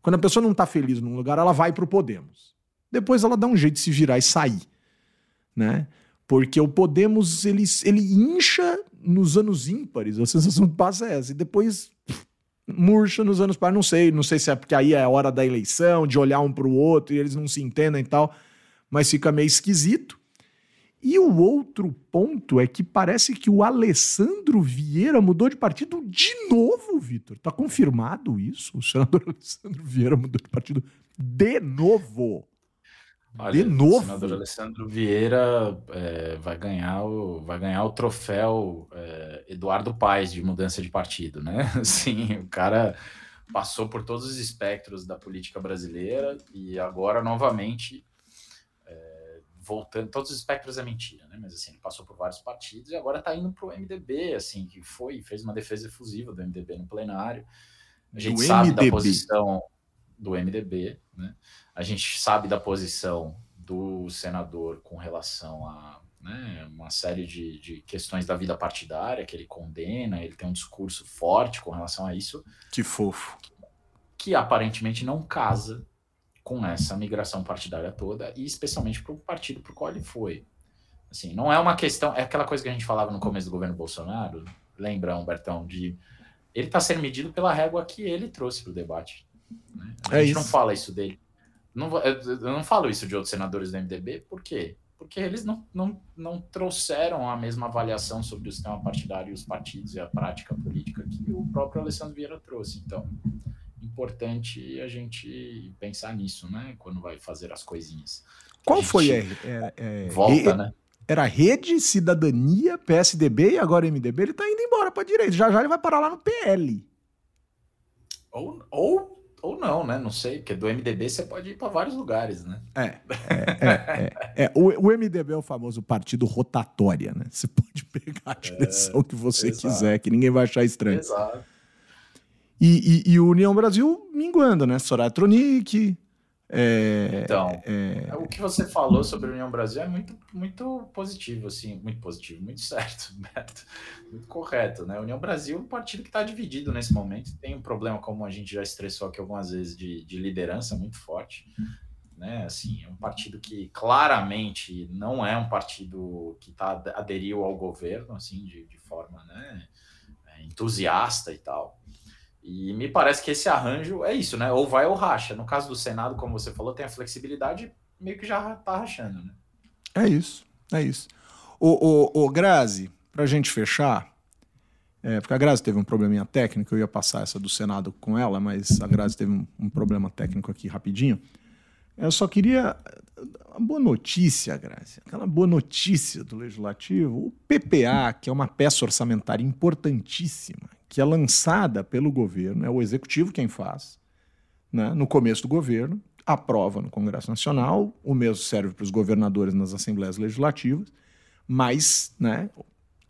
Speaker 7: Quando a pessoa não está feliz num lugar, ela vai para o Podemos. Depois ela dá um jeito de se virar e sair, né? Porque o Podemos, ele, ele incha nos anos ímpares, a sensação que passa é essa, e depois murcha nos anos pares, não sei, não sei se é porque aí é hora da eleição, de olhar um para o outro e eles não se entendem e tal, mas fica meio esquisito. E o outro ponto é que parece que o Alessandro Vieira mudou de partido de novo, Vitor. Tá confirmado isso? O senador Alessandro Vieira mudou de partido de novo.
Speaker 9: Olha, de novo. O senador Alessandro Vieira é, vai, ganhar o, vai ganhar o troféu é, Eduardo Paes de mudança de partido, né? Sim, o cara passou por todos os espectros da política brasileira e agora novamente é, voltando. Todos os espectros é mentira, né? Mas assim, ele passou por vários partidos e agora está indo para o MDB, assim, que foi fez uma defesa efusiva do MDB no plenário. A gente do sabe MDB. da posição do MDB, né? A gente sabe da posição do senador com relação a né, uma série de, de questões da vida partidária que ele condena, ele tem um discurso forte com relação a isso.
Speaker 7: Que fofo.
Speaker 9: Que, que aparentemente não casa com essa migração partidária toda, e especialmente para o partido para o qual ele foi. Assim, não é uma questão, é aquela coisa que a gente falava no começo do governo Bolsonaro, lembra, Humbertão, de ele está sendo medido pela régua que ele trouxe para o debate. Né? A é gente isso. não fala isso dele. Não, eu não falo isso de outros senadores do MDB, por quê? Porque eles não, não, não trouxeram a mesma avaliação sobre o sistema partidário e os partidos e a prática política que o próprio Alessandro Vieira trouxe. Então, importante a gente pensar nisso, né? Quando vai fazer as coisinhas.
Speaker 7: Qual foi a, é,
Speaker 9: é, volta, é, né?
Speaker 7: Era Rede, Cidadania, PSDB e agora MDB. Ele tá indo embora para direita. Já já ele vai parar lá no PL.
Speaker 9: Ou, ou ou não, né? Não sei, porque do MDB você pode ir para vários lugares, né?
Speaker 7: É, é, é, é, é. O, o, MDB é o famoso partido rotatória, né? Você pode pegar a direção que você exato. quiser, que ninguém vai achar estranho. Exato. E, e, e o União Brasil minguando, né? Soraya Tronic,
Speaker 9: é, então, é... o que você falou sobre a União Brasil é muito, muito positivo, assim, muito positivo, muito certo, muito correto, né? A União Brasil é um partido que está dividido nesse momento, tem um problema, como a gente já estressou aqui algumas vezes, de, de liderança muito forte. né? Assim, é um partido que claramente não é um partido que tá, aderiu ao governo, assim, de, de forma né, é, entusiasta e tal. E me parece que esse arranjo é isso, né? Ou vai ou racha. No caso do Senado, como você falou, tem a flexibilidade, meio que já tá rachando, né?
Speaker 7: É isso, é isso. O, o, o Grazi, pra gente fechar, é, porque a Grazi teve um probleminha técnico, eu ia passar essa do Senado com ela, mas a Grazi teve um, um problema técnico aqui rapidinho. Eu só queria. Uma boa notícia, Grazi. Aquela boa notícia do Legislativo. O PPA, que é uma peça orçamentária importantíssima, que é lançada pelo governo, é o executivo quem faz, né, no começo do governo, aprova no Congresso Nacional, o mesmo serve para os governadores nas assembleias legislativas, mas né,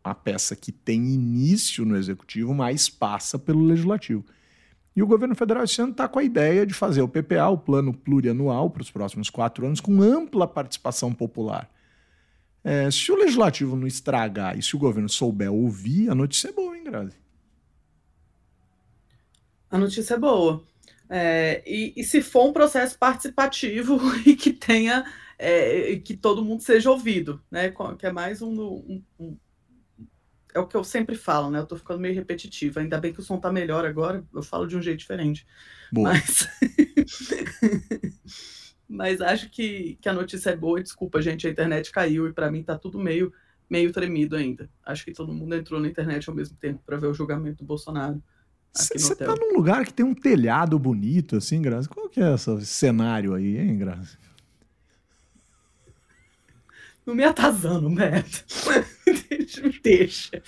Speaker 7: a peça que tem início no executivo, mas passa pelo legislativo. E o governo federal esse ano está com a ideia de fazer o PPA, o plano plurianual, para os próximos quatro anos, com ampla participação popular. É, se o legislativo não estragar e se o governo souber ouvir, a notícia é boa, hein, Grazi?
Speaker 8: A notícia é boa. É, e, e, se for um processo participativo e que tenha é, que todo mundo seja ouvido, né? Que é mais um, um, um é o que eu sempre falo, né? Eu tô ficando meio repetitiva. Ainda bem que o som tá melhor agora, eu falo de um jeito diferente. Boa. Mas. Mas acho que, que a notícia é boa. Desculpa, gente, a internet caiu e para mim tá tudo meio, meio tremido ainda. Acho que todo mundo entrou na internet ao mesmo tempo para ver o julgamento do Bolsonaro.
Speaker 7: Você tá num lugar que tem um telhado bonito, assim, Graça. Qual que é esse cenário aí, hein, Graça?
Speaker 8: Não me atazando, Beto. deixa, deixa.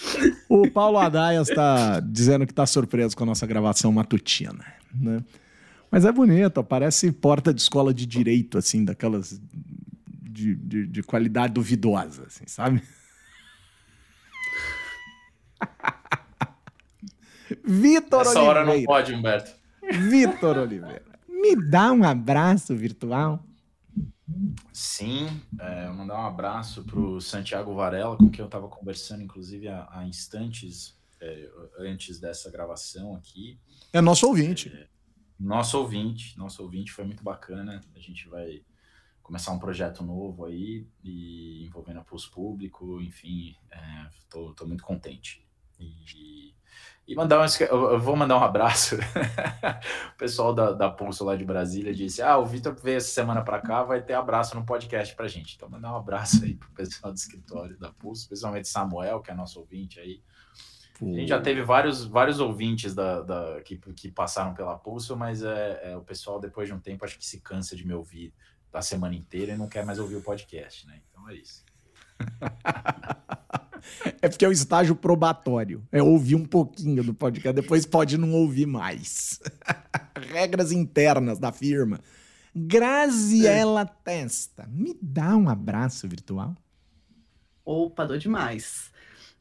Speaker 7: O Paulo Adaias está dizendo que está surpreso com a nossa gravação matutina, né? Mas é bonito, parece porta de escola de direito, assim, daquelas de, de, de qualidade duvidosa, assim, sabe? Vitor Oliveira. Essa hora
Speaker 9: não pode, Humberto.
Speaker 7: Vitor Oliveira. Me dá um abraço virtual.
Speaker 9: Sim, é, mandar um abraço para o Santiago Varela, com quem eu estava conversando, inclusive, há, há instantes é, antes dessa gravação aqui.
Speaker 7: É nosso ouvinte. É,
Speaker 9: nosso ouvinte, nosso ouvinte foi muito bacana. A gente vai começar um projeto novo aí, e envolvendo a Pulso Público, enfim, estou é, muito contente. E e mandar um, eu vou mandar um abraço. o pessoal da, da Pulso lá de Brasília disse: Ah, o Vitor veio essa semana para cá, vai ter abraço no podcast pra gente. Então, mandar um abraço aí pro pessoal do escritório da Pulso, especialmente Samuel, que é nosso ouvinte aí. A gente já teve vários, vários ouvintes da, da, que, que passaram pela Pulso, mas é, é, o pessoal, depois de um tempo, acho que se cansa de me ouvir a semana inteira e não quer mais ouvir o podcast, né? Então é isso.
Speaker 7: É porque é o estágio probatório. É ouvir um pouquinho do podcast, depois pode não ouvir mais. Regras internas da firma. Graziela é. Testa, me dá um abraço virtual.
Speaker 8: Opa, dou demais.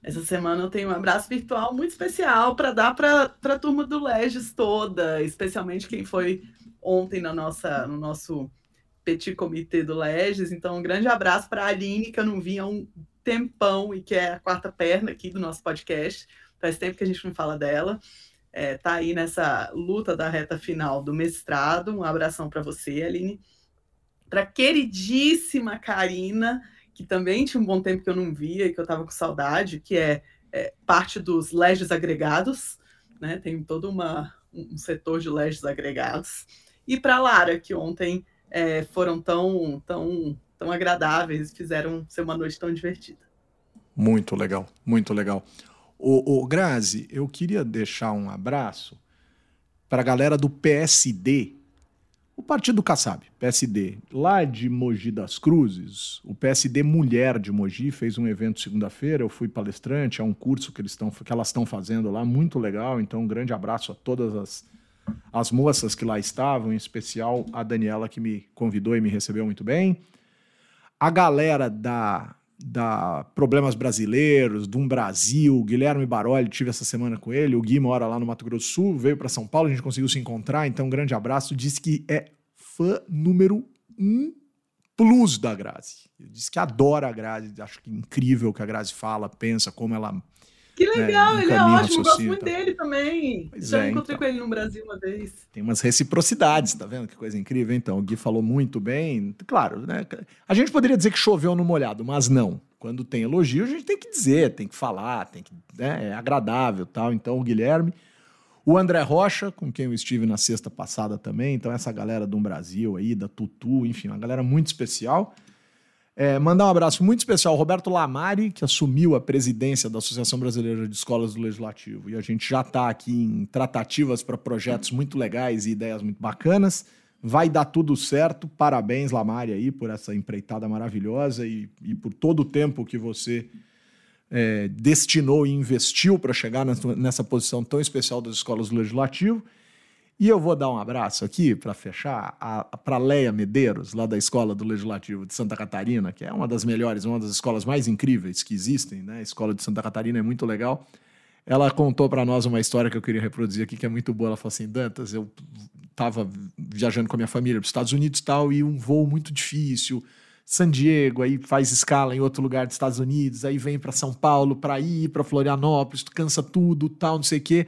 Speaker 8: Essa semana eu tenho um abraço virtual muito especial para dar para a turma do Legis toda, especialmente quem foi ontem na nossa, no nosso petit comitê do Legis. Então, um grande abraço para a Aline, que eu não vi há um tempão e que é a quarta perna aqui do nosso podcast. Faz tempo que a gente não fala dela. É, tá aí nessa luta da reta final do mestrado. Um abração para você, Aline. Para queridíssima Karina, que também tinha um bom tempo que eu não via e que eu estava com saudade, que é, é, parte dos leges agregados, né? Tem todo uma, um setor de leges agregados. E para Lara, que ontem é, foram tão, tão tão agradáveis, fizeram ser uma noite tão divertida.
Speaker 7: Muito legal, muito legal. O, o Grazi, eu queria deixar um abraço para a galera do PSD, o Partido Kassab, PSD, lá de Mogi das Cruzes, o PSD Mulher de Mogi fez um evento segunda-feira, eu fui palestrante, é um curso que, eles estão, que elas estão fazendo lá, muito legal, então um grande abraço a todas as, as moças que lá estavam, em especial a Daniela que me convidou e me recebeu muito bem a galera da, da Problemas Brasileiros, do Um Brasil, Guilherme Baroli, tive essa semana com ele, o Gui mora lá no Mato Grosso do Sul, veio para São Paulo, a gente conseguiu se encontrar, então um grande abraço, disse que é fã número um plus da Grazi. Disse que adora a Grazi, acho que incrível o que a Grazi fala, pensa, como ela
Speaker 8: Que legal,
Speaker 7: É, um
Speaker 8: ele é ótimo, gosto muito dele também.
Speaker 7: Pois
Speaker 8: Já
Speaker 7: é,
Speaker 8: encontrei
Speaker 7: então.
Speaker 8: com ele no Brasil uma vez.
Speaker 7: Tem umas reciprocidades, tá vendo? Que coisa incrível. Então, o Gui falou muito bem. Claro, né? A gente poderia dizer que choveu no molhado, mas não. Quando tem elogio, a gente tem que dizer, tem que falar, tem que, né? é agradável tal. Então, o Guilherme. O André Rocha, com quem eu estive na sexta passada também. Então, essa galera do Brasil aí, da Tutu, enfim, uma galera muito especial. É, mandar um abraço muito especial ao Roberto Lamari, que assumiu a presidência da Associação Brasileira de Escolas do Legislativo. E a gente já está aqui em tratativas para projetos muito legais e ideias muito bacanas. Vai dar tudo certo. Parabéns, Lamari, aí, por essa empreitada maravilhosa e, e por todo o tempo que você é, destinou e investiu para chegar nessa, posição tão especial das escolas do Legislativo. E eu vou dar um abraço aqui para fechar para Leia Medeiros, lá da Escola do Legislativo de Santa Catarina, que é uma das melhores, uma das escolas mais incríveis que existem, né? A Escola de Santa Catarina é muito legal. Ela contou para nós uma história que eu queria reproduzir aqui, que é muito boa. Ela falou assim: Dantas, eu estava viajando com a minha família para os Estados Unidos e tal, e um voo muito difícil. San Diego, aí faz escala em outro lugar dos Estados Unidos, aí vem para São Paulo para ir para Florianópolis, cansa tudo, tal, não sei o quê.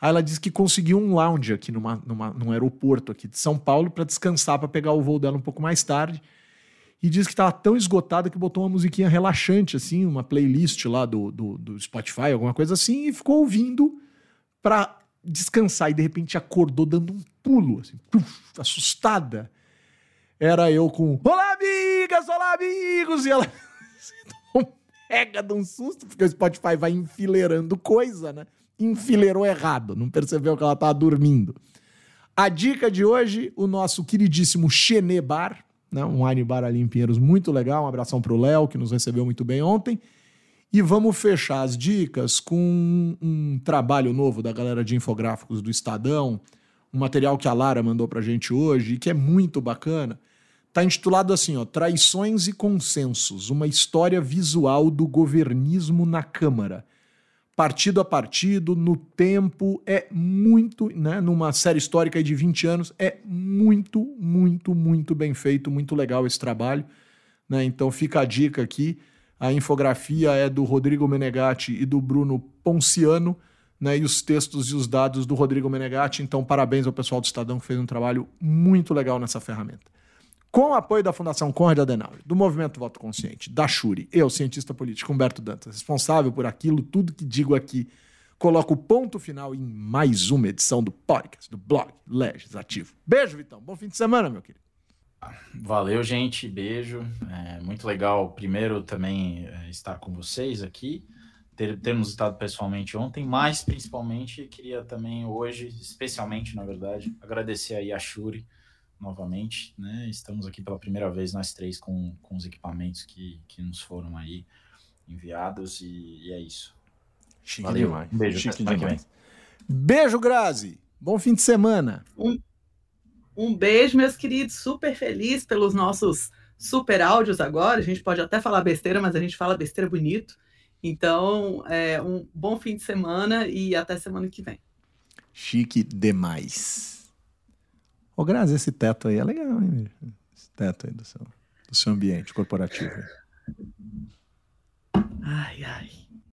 Speaker 7: Aí ela disse que conseguiu um lounge aqui numa, numa, num aeroporto aqui de São Paulo para descansar, para pegar o voo dela um pouco mais tarde. E disse que estava tão esgotada que botou uma musiquinha relaxante, assim, uma playlist lá do, do, do Spotify, alguma coisa assim, e ficou ouvindo para descansar. E de repente acordou dando um pulo, assim, puf, assustada. Era eu com Olá, amigas! Olá, amigos! E ela pega de um susto, porque o Spotify vai enfileirando coisa, né? Enfileirou errado, não percebeu que ela estava dormindo. A dica de hoje, o nosso queridíssimo Xenê Bar, né? um wine bar ali em Pinheiros muito legal. Um abração para o Léo, que nos recebeu muito bem ontem. E vamos fechar as dicas com um, um trabalho novo da galera de infográficos do Estadão, um material que a Lara mandou para gente hoje e que é muito bacana. Está intitulado assim, ó, Traições e Consensos, uma história visual do governismo na Câmara. Partido a partido, no tempo, é muito, né, numa série histórica de 20 anos, é muito, muito, muito bem feito, muito legal esse trabalho. Né? Então fica a dica aqui. A infografia é do Rodrigo Menegatti e do Bruno Ponciano, né? E os textos e os dados do Rodrigo Menegatti. Então, parabéns ao pessoal do Estadão que fez um trabalho muito legal nessa ferramenta. Com o apoio da Fundação Conrad Adenauer, do Movimento Voto Consciente, da Shuri, eu, cientista político Humberto Dantas, responsável por aquilo, tudo que digo aqui, coloco o ponto final em mais uma edição do podcast, do blog Legislativo. Beijo, Vitão. Bom fim de semana, meu querido.
Speaker 9: Valeu, gente. Beijo. É muito legal, primeiro, também é, estar com vocês aqui, ter, termos estado pessoalmente ontem, mas principalmente queria também hoje, especialmente, na verdade, agradecer aí a Shuri novamente, né? Estamos aqui pela primeira vez nós três com, com os equipamentos que, que nos foram aí enviados e, e é isso.
Speaker 7: Chique
Speaker 9: Valeu.
Speaker 7: demais.
Speaker 9: Um beijo.
Speaker 7: Chique demais. Beijo, Grazi. Bom fim de semana.
Speaker 8: Um beijo, meus queridos. Super feliz pelos nossos super áudios agora. A gente pode até falar besteira, mas a gente fala besteira bonito. Então, é, um bom fim de semana e até semana que vem.
Speaker 7: Chique demais. Ô, Grazi, esse teto aí é legal, hein? Esse teto aí do seu, do seu ambiente corporativo.
Speaker 8: Ai, ai.